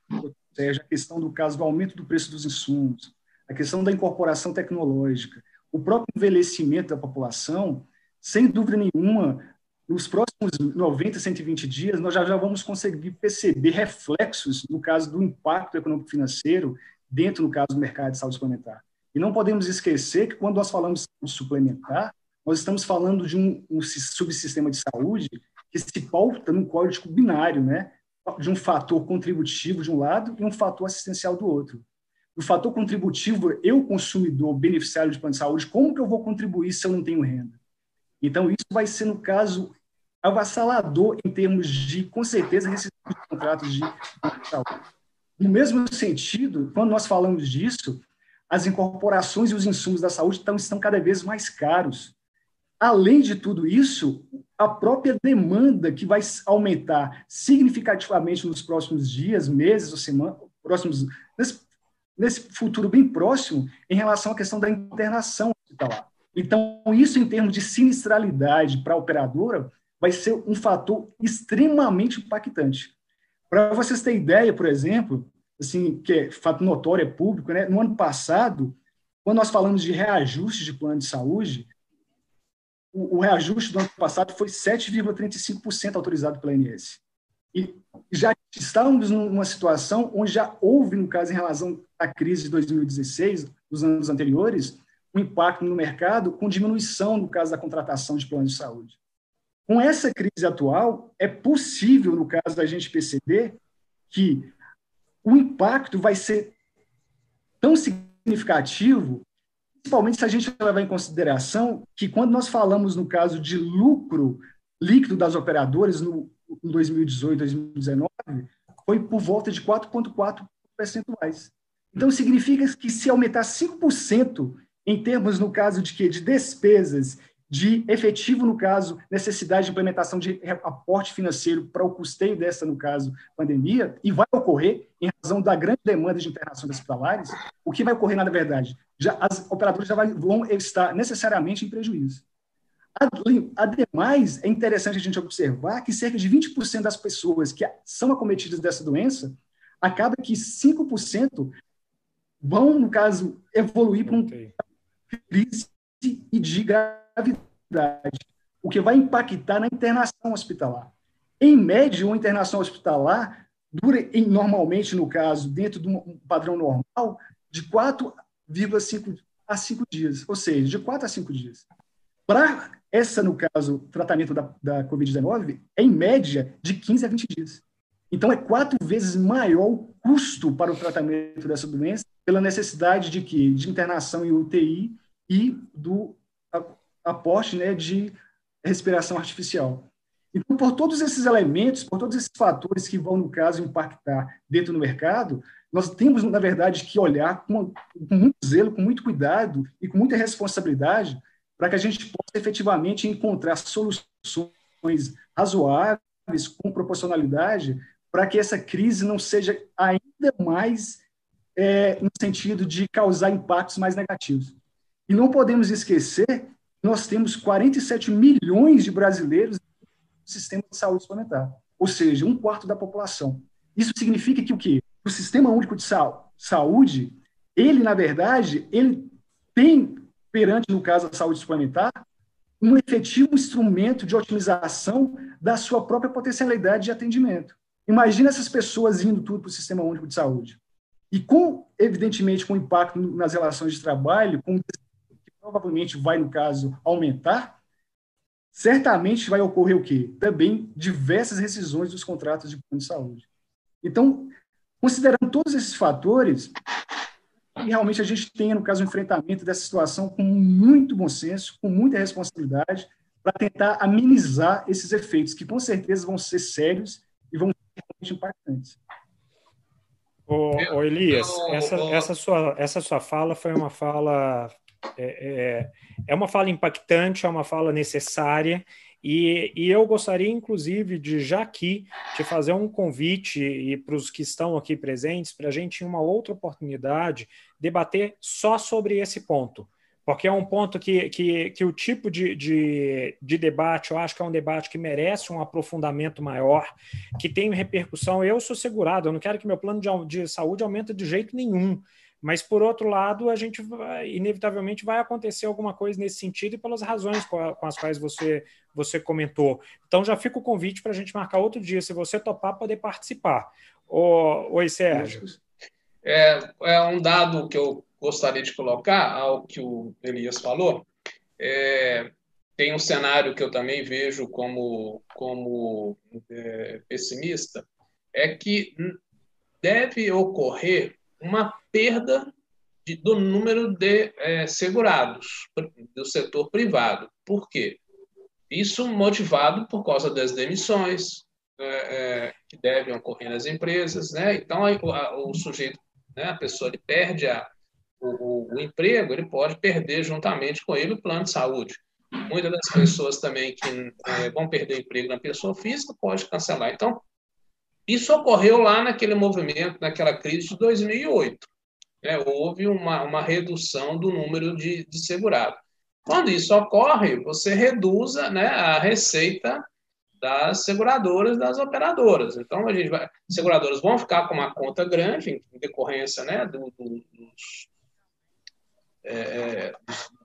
Sérgio, a questão do caso do aumento do preço dos insumos, a questão da incorporação tecnológica, o próprio envelhecimento da população, sem dúvida nenhuma, nos próximos 90, 120 dias, nós já, já vamos conseguir perceber reflexos, no caso do impacto econômico-financeiro, dentro, no caso, do mercado de saúde suplementar. E não podemos esquecer que, quando nós falamos de suplementar, nós estamos falando de um, um subsistema de saúde que se pauta num código binário, né? de um fator contributivo de um lado e um fator assistencial do outro. O fator contributivo, eu, consumidor, beneficiário de plano de saúde, como que eu vou contribuir se eu não tenho renda? Então, isso vai ser, no caso, avassalador em termos de, com certeza, rescisão de contratos de saúde. No mesmo sentido, quando nós falamos disso, as incorporações e os insumos da saúde estão, estão cada vez mais caros. Além de tudo isso, a própria demanda que vai aumentar significativamente nos próximos dias, meses ou semanas, próximos, nesse, nesse futuro bem próximo, em relação à questão da internação hospitalar. Então, isso em termos de sinistralidade para a operadora vai ser um fator extremamente impactante. Para vocês terem ideia, por exemplo, assim, que é fato notório, é público, né? no ano passado, quando nós falamos de reajuste de plano de saúde, o, o reajuste do ano passado foi 7,35% autorizado pela ANS. E já estávamos numa situação onde já houve, no caso, em relação à crise de 2016, dos anos anteriores, um impacto no mercado com diminuição, no caso da contratação de planos de saúde. Com essa crise atual, é possível, no caso da gente perceber, que o impacto vai ser tão significativo, principalmente se a gente levar em consideração que quando nós falamos no caso de lucro líquido das operadoras no, em 2018, 2019, foi por volta de 4,4 percentuais. Então, significa que se aumentar 5% em termos, no caso de que de despesas de efetivo, no caso, necessidade de implementação de aporte financeiro para o custeio dessa, no caso, pandemia, e vai ocorrer em razão da grande demanda de internações hospitalares, o que vai ocorrer, na verdade? Já, as operadoras já vão estar necessariamente em prejuízo. Ademais, é interessante a gente observar que cerca de 20% das pessoas que são acometidas dessa doença, acaba que 5% vão, no caso, evoluir para um crise e de gravidade, o que vai impactar na internação hospitalar. Em média, uma internação hospitalar dura, normalmente, no caso, dentro de um padrão normal, de 4,5 a 5 dias, ou seja, de 4 a 5 dias. Para essa, no caso, tratamento da, da Covid-19, é em média de 15 a 20 dias. Então, é quatro vezes maior o custo para o tratamento dessa doença, pela necessidade de que de internação em UTI e do aporte né, de respiração artificial. Então, por todos esses elementos, por todos esses fatores que vão, no caso, impactar dentro do mercado, nós temos, na verdade, que olhar com, com muito zelo, com muito cuidado e com muita responsabilidade para que a gente possa efetivamente encontrar soluções razoáveis, com proporcionalidade, para que essa crise não seja ainda mais é, no sentido de causar impactos mais negativos. E não podemos esquecer que nós temos 47 milhões de brasileiros no sistema de saúde suplementar, ou seja, um quarto da população. Isso significa que o quê? O Sistema Único de Saúde, ele, na verdade, ele tem, perante, no caso, a saúde suplementar, um efetivo instrumento de otimização da sua própria potencialidade de atendimento. Imagina essas pessoas indo tudo para o Sistema Único de Saúde. E com, evidentemente, com impacto nas relações de trabalho, com provavelmente vai, no caso, aumentar, certamente vai ocorrer o quê? Também diversas rescisões dos contratos de plano de saúde. Então, considerando todos esses fatores, realmente a gente tenha, no caso, o um enfrentamento dessa situação com muito bom senso, com muita responsabilidade, para tentar amenizar esses efeitos, que com certeza vão ser sérios e vão ser realmente impactantes. Ô, ô Elias, essa, essa, sua, essa sua fala foi uma fala é, é, é uma fala impactante, é uma fala necessária, e, e, eu gostaria, inclusive, de já aqui te fazer um convite e para os que estão aqui presentes, para a gente, em uma outra oportunidade, debater só sobre esse ponto. Porque é um ponto que, que, que o tipo de, de, de, debate, eu acho que é um debate que merece um aprofundamento maior, que tem repercussão. Eu sou segurado, eu não quero que meu plano de, de saúde aumente de jeito nenhum. Mas, por outro lado, a gente vai, inevitavelmente vai acontecer alguma coisa nesse sentido e pelas razões com, as quais você, você comentou. Então, já fica o convite para a gente marcar outro dia, se você topar, poder participar. Oi, Sérgio. É, é um dado que eu gostaria de colocar ao que o Elias falou. É, tem um cenário que eu também vejo como, como é, pessimista, é que deve ocorrer uma perda de, do número de é, segurados do setor privado. Por quê? Isso motivado por causa das demissões é, é, que devem ocorrer nas empresas, né? Então a, o sujeito, né, a pessoa ele perde a, o, o, emprego, ele pode perder juntamente com ele o plano de saúde. Muitas das pessoas também que é, vão perder emprego na pessoa física pode cancelar. Então isso ocorreu lá naquele movimento, naquela crise de 2008. Né? Houve uma, uma redução do número de, de segurados. Quando isso ocorre, você reduz né, a receita das seguradoras, das operadoras. Então, a gente vai, as seguradoras vão ficar com uma conta grande em decorrência né, do, do, dos, é, é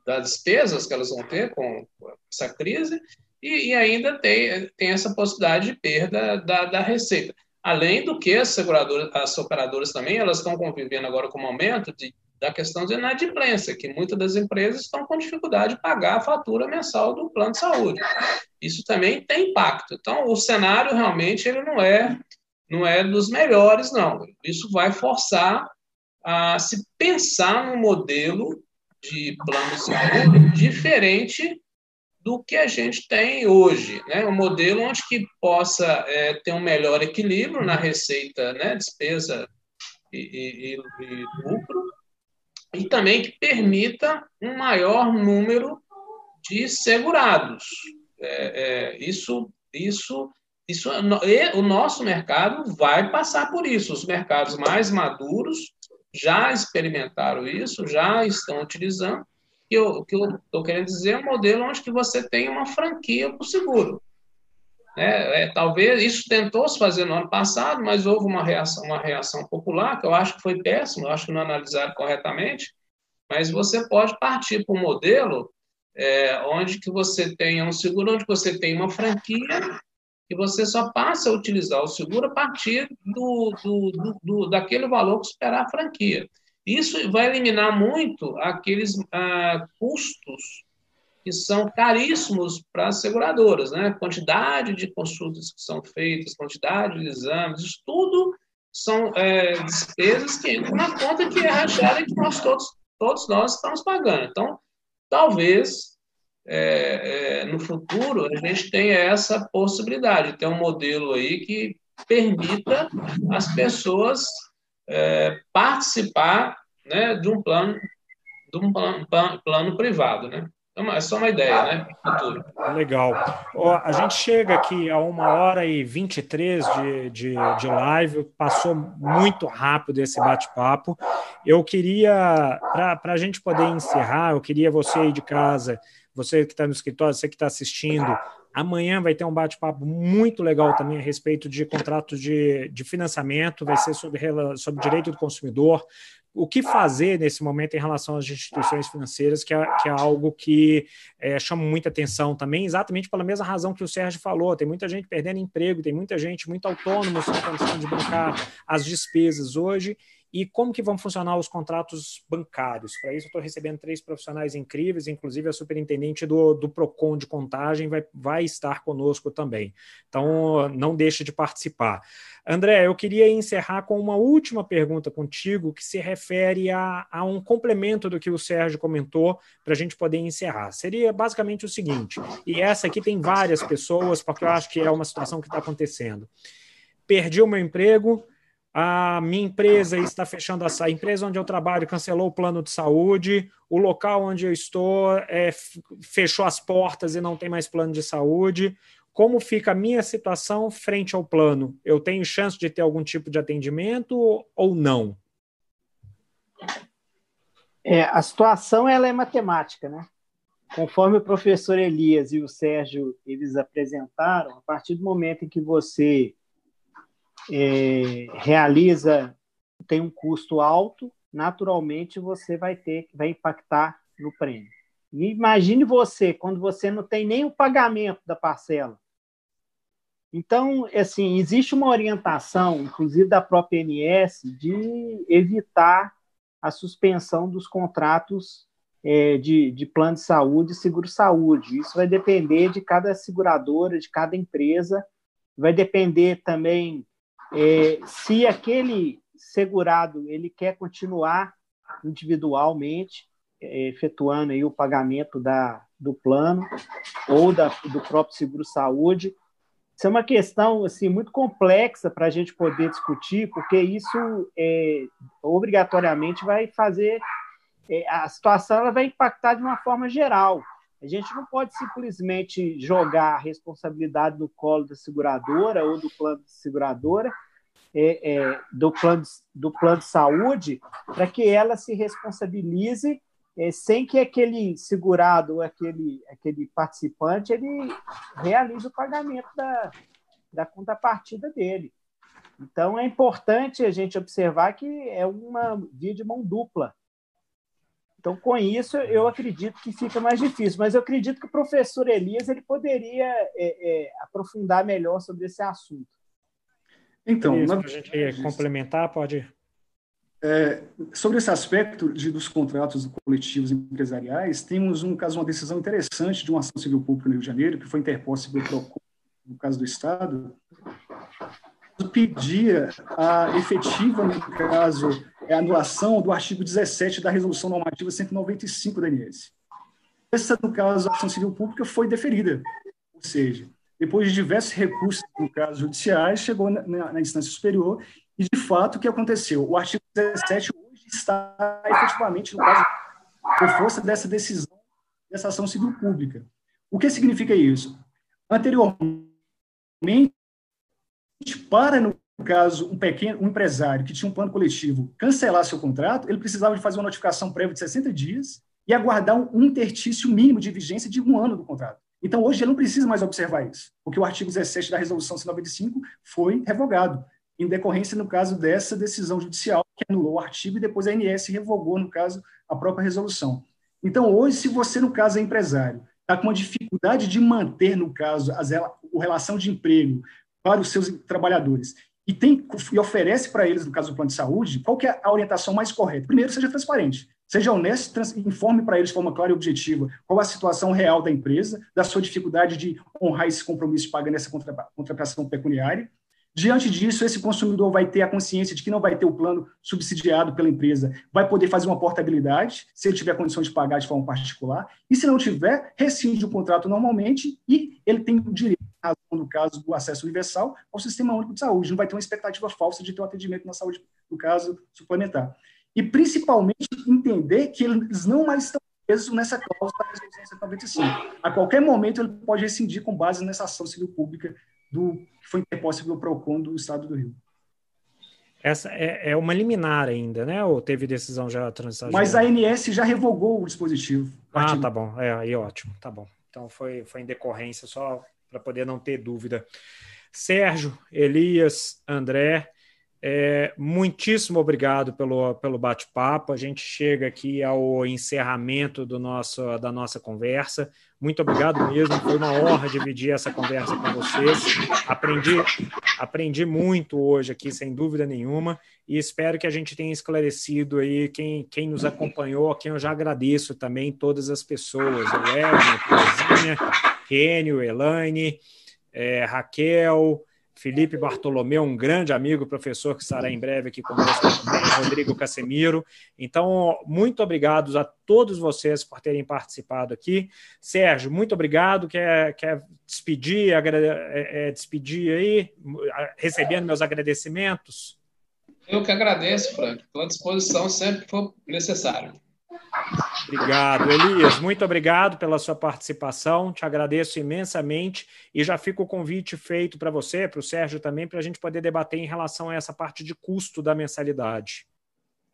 das despesas que elas vão ter com essa crise e, e ainda tem, tem essa possibilidade de perda da, da receita. Além do que as seguradoras, as operadoras também, elas estão convivendo agora com o momento de, da questão de inadimplência, que muitas das empresas estão com dificuldade de pagar a fatura mensal do plano de saúde. Isso também tem impacto. Então, o cenário realmente ele não é não é dos melhores, não. Isso vai forçar a se pensar num modelo de plano de saúde diferente do que a gente tem hoje, né? Um modelo onde que possa é, ter um melhor equilíbrio na receita, né? Despesa e, e, e lucro, e também que permita um maior número de segurados. É, é, isso, isso, isso, o nosso mercado vai passar por isso. Os mercados mais maduros já experimentaram isso, já estão utilizando que eu que eu estou querendo dizer é um modelo onde que você tem uma franquia para o seguro. É, é, talvez isso tentou se fazer no ano passado, mas houve uma reação, uma reação popular que eu acho que foi péssimo, eu acho que não analisaram corretamente. Mas você pode partir para um modelo é, onde que você tenha um seguro, onde você tem uma franquia e você só passa a utilizar o seguro a partir do, do, do, do daquele valor que esperar a franquia. Isso vai eliminar muito aqueles ah, custos que são caríssimos para as seguradoras, né? Quantidade de consultas que são feitas, quantidade de exames, isso tudo são é, despesas que entram na conta que é rachada e que nós todos, todos nós estamos pagando. Então, talvez é, é, no futuro a gente tenha essa possibilidade de ter um modelo aí que permita as pessoas é, participar né, de um plano de um plano, plano, plano privado, né? Então, é só uma ideia, né? Futuro. Legal. a gente chega aqui a uma hora e 23 de, de, de live, passou muito rápido esse bate-papo. Eu queria, para a gente poder encerrar, eu queria você aí de casa, você que está no escritório, você que está assistindo, Amanhã vai ter um bate-papo muito legal também a respeito de contratos de, de financiamento, vai ser sobre, sobre direito do consumidor, o que fazer nesse momento em relação às instituições financeiras, que é, que é algo que é, chama muita atenção também, exatamente pela mesma razão que o Sérgio falou. Tem muita gente perdendo emprego, tem muita gente muito autônoma sem condição de bancar as despesas hoje, e como que vão funcionar os contratos bancários. Para isso, eu estou recebendo três profissionais incríveis, inclusive a superintendente do, do PROCON de contagem vai, vai estar conosco também. Então, não deixe de participar. André, eu queria encerrar com uma última pergunta contigo, que se refere a, a um complemento do que o Sérgio comentou, para a gente poder encerrar. Seria basicamente o seguinte, e essa aqui tem várias pessoas, porque eu acho que é uma situação que está acontecendo. Perdi o meu emprego, a minha empresa está fechando a, a empresa onde eu trabalho cancelou o plano de saúde, o local onde eu estou é, fechou as portas e não tem mais plano de saúde. Como fica a minha situação frente ao plano? Eu tenho chance de ter algum tipo de atendimento ou não? É, a situação ela é matemática, né? Conforme o professor Elias e o Sérgio eles apresentaram, a partir do momento em que você é, realiza, tem um custo alto, naturalmente você vai ter, vai impactar no prêmio. Imagine você, quando você não tem nem o pagamento da parcela. Então, assim, existe uma orientação, inclusive da própria ANS, de evitar a suspensão dos contratos é, de, de plano de saúde e seguro-saúde. Isso vai depender de cada seguradora, de cada empresa, vai depender também é, se aquele segurado ele quer continuar individualmente é, efetuando aí o pagamento da, do plano ou da, do próprio seguro saúde isso é uma questão assim muito complexa para a gente poder discutir porque isso é, obrigatoriamente vai fazer é, a situação ela vai impactar de uma forma geral a gente não pode simplesmente jogar a responsabilidade no colo da seguradora ou do plano de seguradora é, é, do, plano, do plano de saúde para que ela se responsabilize é, sem que aquele segurado ou aquele, aquele participante ele realize o pagamento da, da contrapartida dele. Então, é importante a gente observar que é uma via de mão dupla. Então, com isso, eu acredito que fica mais difícil. Mas eu acredito que o professor Elias ele poderia é, é, aprofundar melhor sobre esse assunto. Então, na... a gente complementar, pode. É, sobre esse aspecto de, dos contratos coletivos empresariais, temos um caso, uma decisão interessante de uma ação civil pública no Rio de Janeiro, que foi interposta pelo PROCON, no caso do Estado, pedia a efetiva, no caso, é a anulação do artigo 17 da Resolução Normativa 195 da ANS. Essa, no caso, a ação civil pública foi deferida, ou seja, depois de diversos recursos, no caso judiciais, chegou na, na, na, instância superior e, de fato, o que aconteceu? O artigo 17 hoje está efetivamente, no caso, por força dessa decisão, dessa ação civil pública. O que significa isso? Anteriormente, para, no caso, um pequeno um empresário que tinha um plano coletivo cancelar seu contrato, ele precisava de fazer uma notificação prévia de 60 dias e aguardar um interstício mínimo de vigência de um ano do contrato. Então, hoje ele não precisa mais observar isso, porque o artigo 17 da Resolução 195 foi revogado, em decorrência, no caso, dessa decisão judicial que anulou o artigo e depois a ANS revogou, no caso, a própria resolução. Então, hoje, se você, no caso, é empresário, está com uma dificuldade de manter, no caso, as, a relação de emprego para os seus trabalhadores, e, tem, e oferece para eles, no caso do plano de saúde, qual que é a orientação mais correta? Primeiro, seja transparente. Seja honesto, trans, informe para eles de forma clara e objetiva qual a situação real da empresa, da sua dificuldade de honrar esse compromisso de pagar nessa contratação pecuniária, Diante disso, esse consumidor vai ter a consciência de que não vai ter o plano subsidiado pela empresa, vai poder fazer uma portabilidade, se ele tiver condição de pagar de forma particular, e se não tiver, rescinde o contrato normalmente e ele tem o direito, no caso do acesso universal, ao sistema único de saúde. Não vai ter uma expectativa falsa de ter um atendimento na saúde, no caso suplementar. E, principalmente, entender que eles não mais estão presos nessa cláusula da resolução 195. A qualquer momento, ele pode rescindir com base nessa ação civil pública do que foi interposta pelo PROCON do Estado do Rio. Essa é, é uma liminar ainda, né? Ou teve decisão já transitada? Mas a ANS já revogou o dispositivo. Ah, tá bom. É, aí ótimo, tá bom. Então foi, foi em decorrência, só para poder não ter dúvida. Sérgio, Elias, André, é, muitíssimo obrigado pelo, pelo bate-papo. A gente chega aqui ao encerramento do nosso, da nossa conversa. Muito obrigado mesmo. Foi uma honra dividir essa conversa com vocês. Aprendi, aprendi muito hoje aqui, sem dúvida nenhuma, e espero que a gente tenha esclarecido aí quem, quem nos acompanhou, a quem eu já agradeço também, todas as pessoas, o Edna, Cozinha, Kênio, Elaine, é, Raquel. Felipe Bartolomeu, um grande amigo, professor que estará em breve aqui conosco Rodrigo Casemiro. Então, muito obrigado a todos vocês por terem participado aqui. Sérgio, muito obrigado. Quer, quer despedir, é, é, despedir aí, recebendo meus agradecimentos? Eu que agradeço, Frank, pela disposição sempre que for necessário. Obrigado, Elias. Muito obrigado pela sua participação. Te agradeço imensamente e já fica o convite feito para você, para o Sérgio também, para a gente poder debater em relação a essa parte de custo da mensalidade.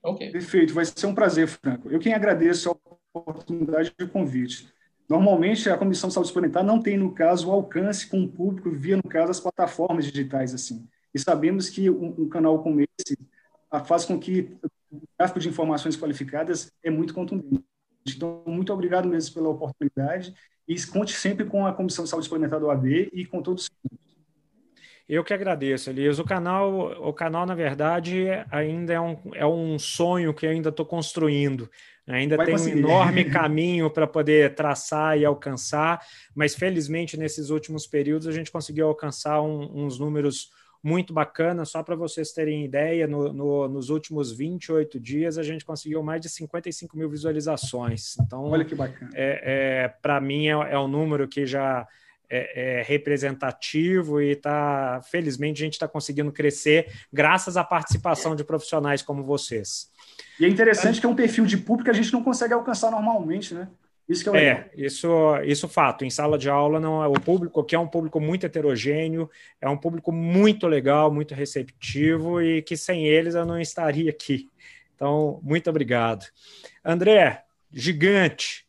Ok. Perfeito, vai ser um prazer, Franco. Eu quem agradeço a oportunidade de convite. Normalmente, a Comissão de Saúde Suplementar não tem, no caso, o alcance com o público via, no caso, as plataformas digitais. assim. E sabemos que um, um canal como esse faz com que o tráfego de informações qualificadas é muito contundente. Então, muito obrigado mesmo pela oportunidade e conte sempre com a Comissão de Saúde Suplementar do AB e com todos os eu que agradeço, Elias. O canal, o canal, na verdade, ainda é um, é um sonho que eu ainda estou construindo. Ainda Vai tem conseguir. um enorme caminho para poder traçar e alcançar, mas felizmente nesses últimos períodos a gente conseguiu alcançar um, uns números muito bacana. Só para vocês terem ideia, no, no, nos últimos 28 dias a gente conseguiu mais de 55 mil visualizações. Então, olha que bacana. É, é para mim é, é um número que já é, é, representativo e tá, felizmente a gente está conseguindo crescer graças à participação de profissionais como vocês. E é interessante que é um perfil de público que a gente não consegue alcançar normalmente, né? Isso que é, é isso, isso fato. Em sala de aula não é o público que é um público muito heterogêneo, é um público muito legal, muito receptivo e que sem eles eu não estaria aqui. Então, muito obrigado. André, gigante.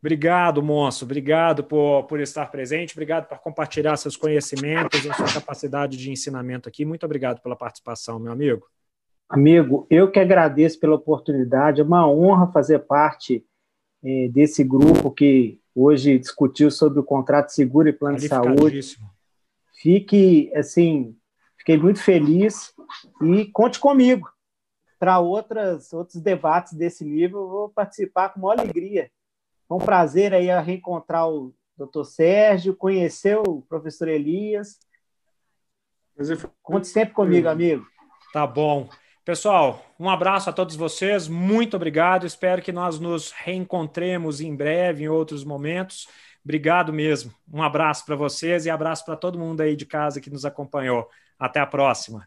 Obrigado, monstro. Obrigado por, por estar presente. Obrigado por compartilhar seus conhecimentos e sua capacidade de ensinamento aqui. Muito obrigado pela participação, meu amigo. Amigo, eu que agradeço pela oportunidade. É uma honra fazer parte é, desse grupo que hoje discutiu sobre o contrato seguro e plano de saúde. Fique, assim, fiquei muito feliz e conte comigo para outras outros debates desse nível. Eu vou participar com maior alegria. É um prazer aí reencontrar o Dr. Sérgio, conhecer o professor Elias. Conte sempre comigo, amigo. Tá bom. Pessoal, um abraço a todos vocês, muito obrigado. Espero que nós nos reencontremos em breve, em outros momentos. Obrigado mesmo. Um abraço para vocês e abraço para todo mundo aí de casa que nos acompanhou. Até a próxima.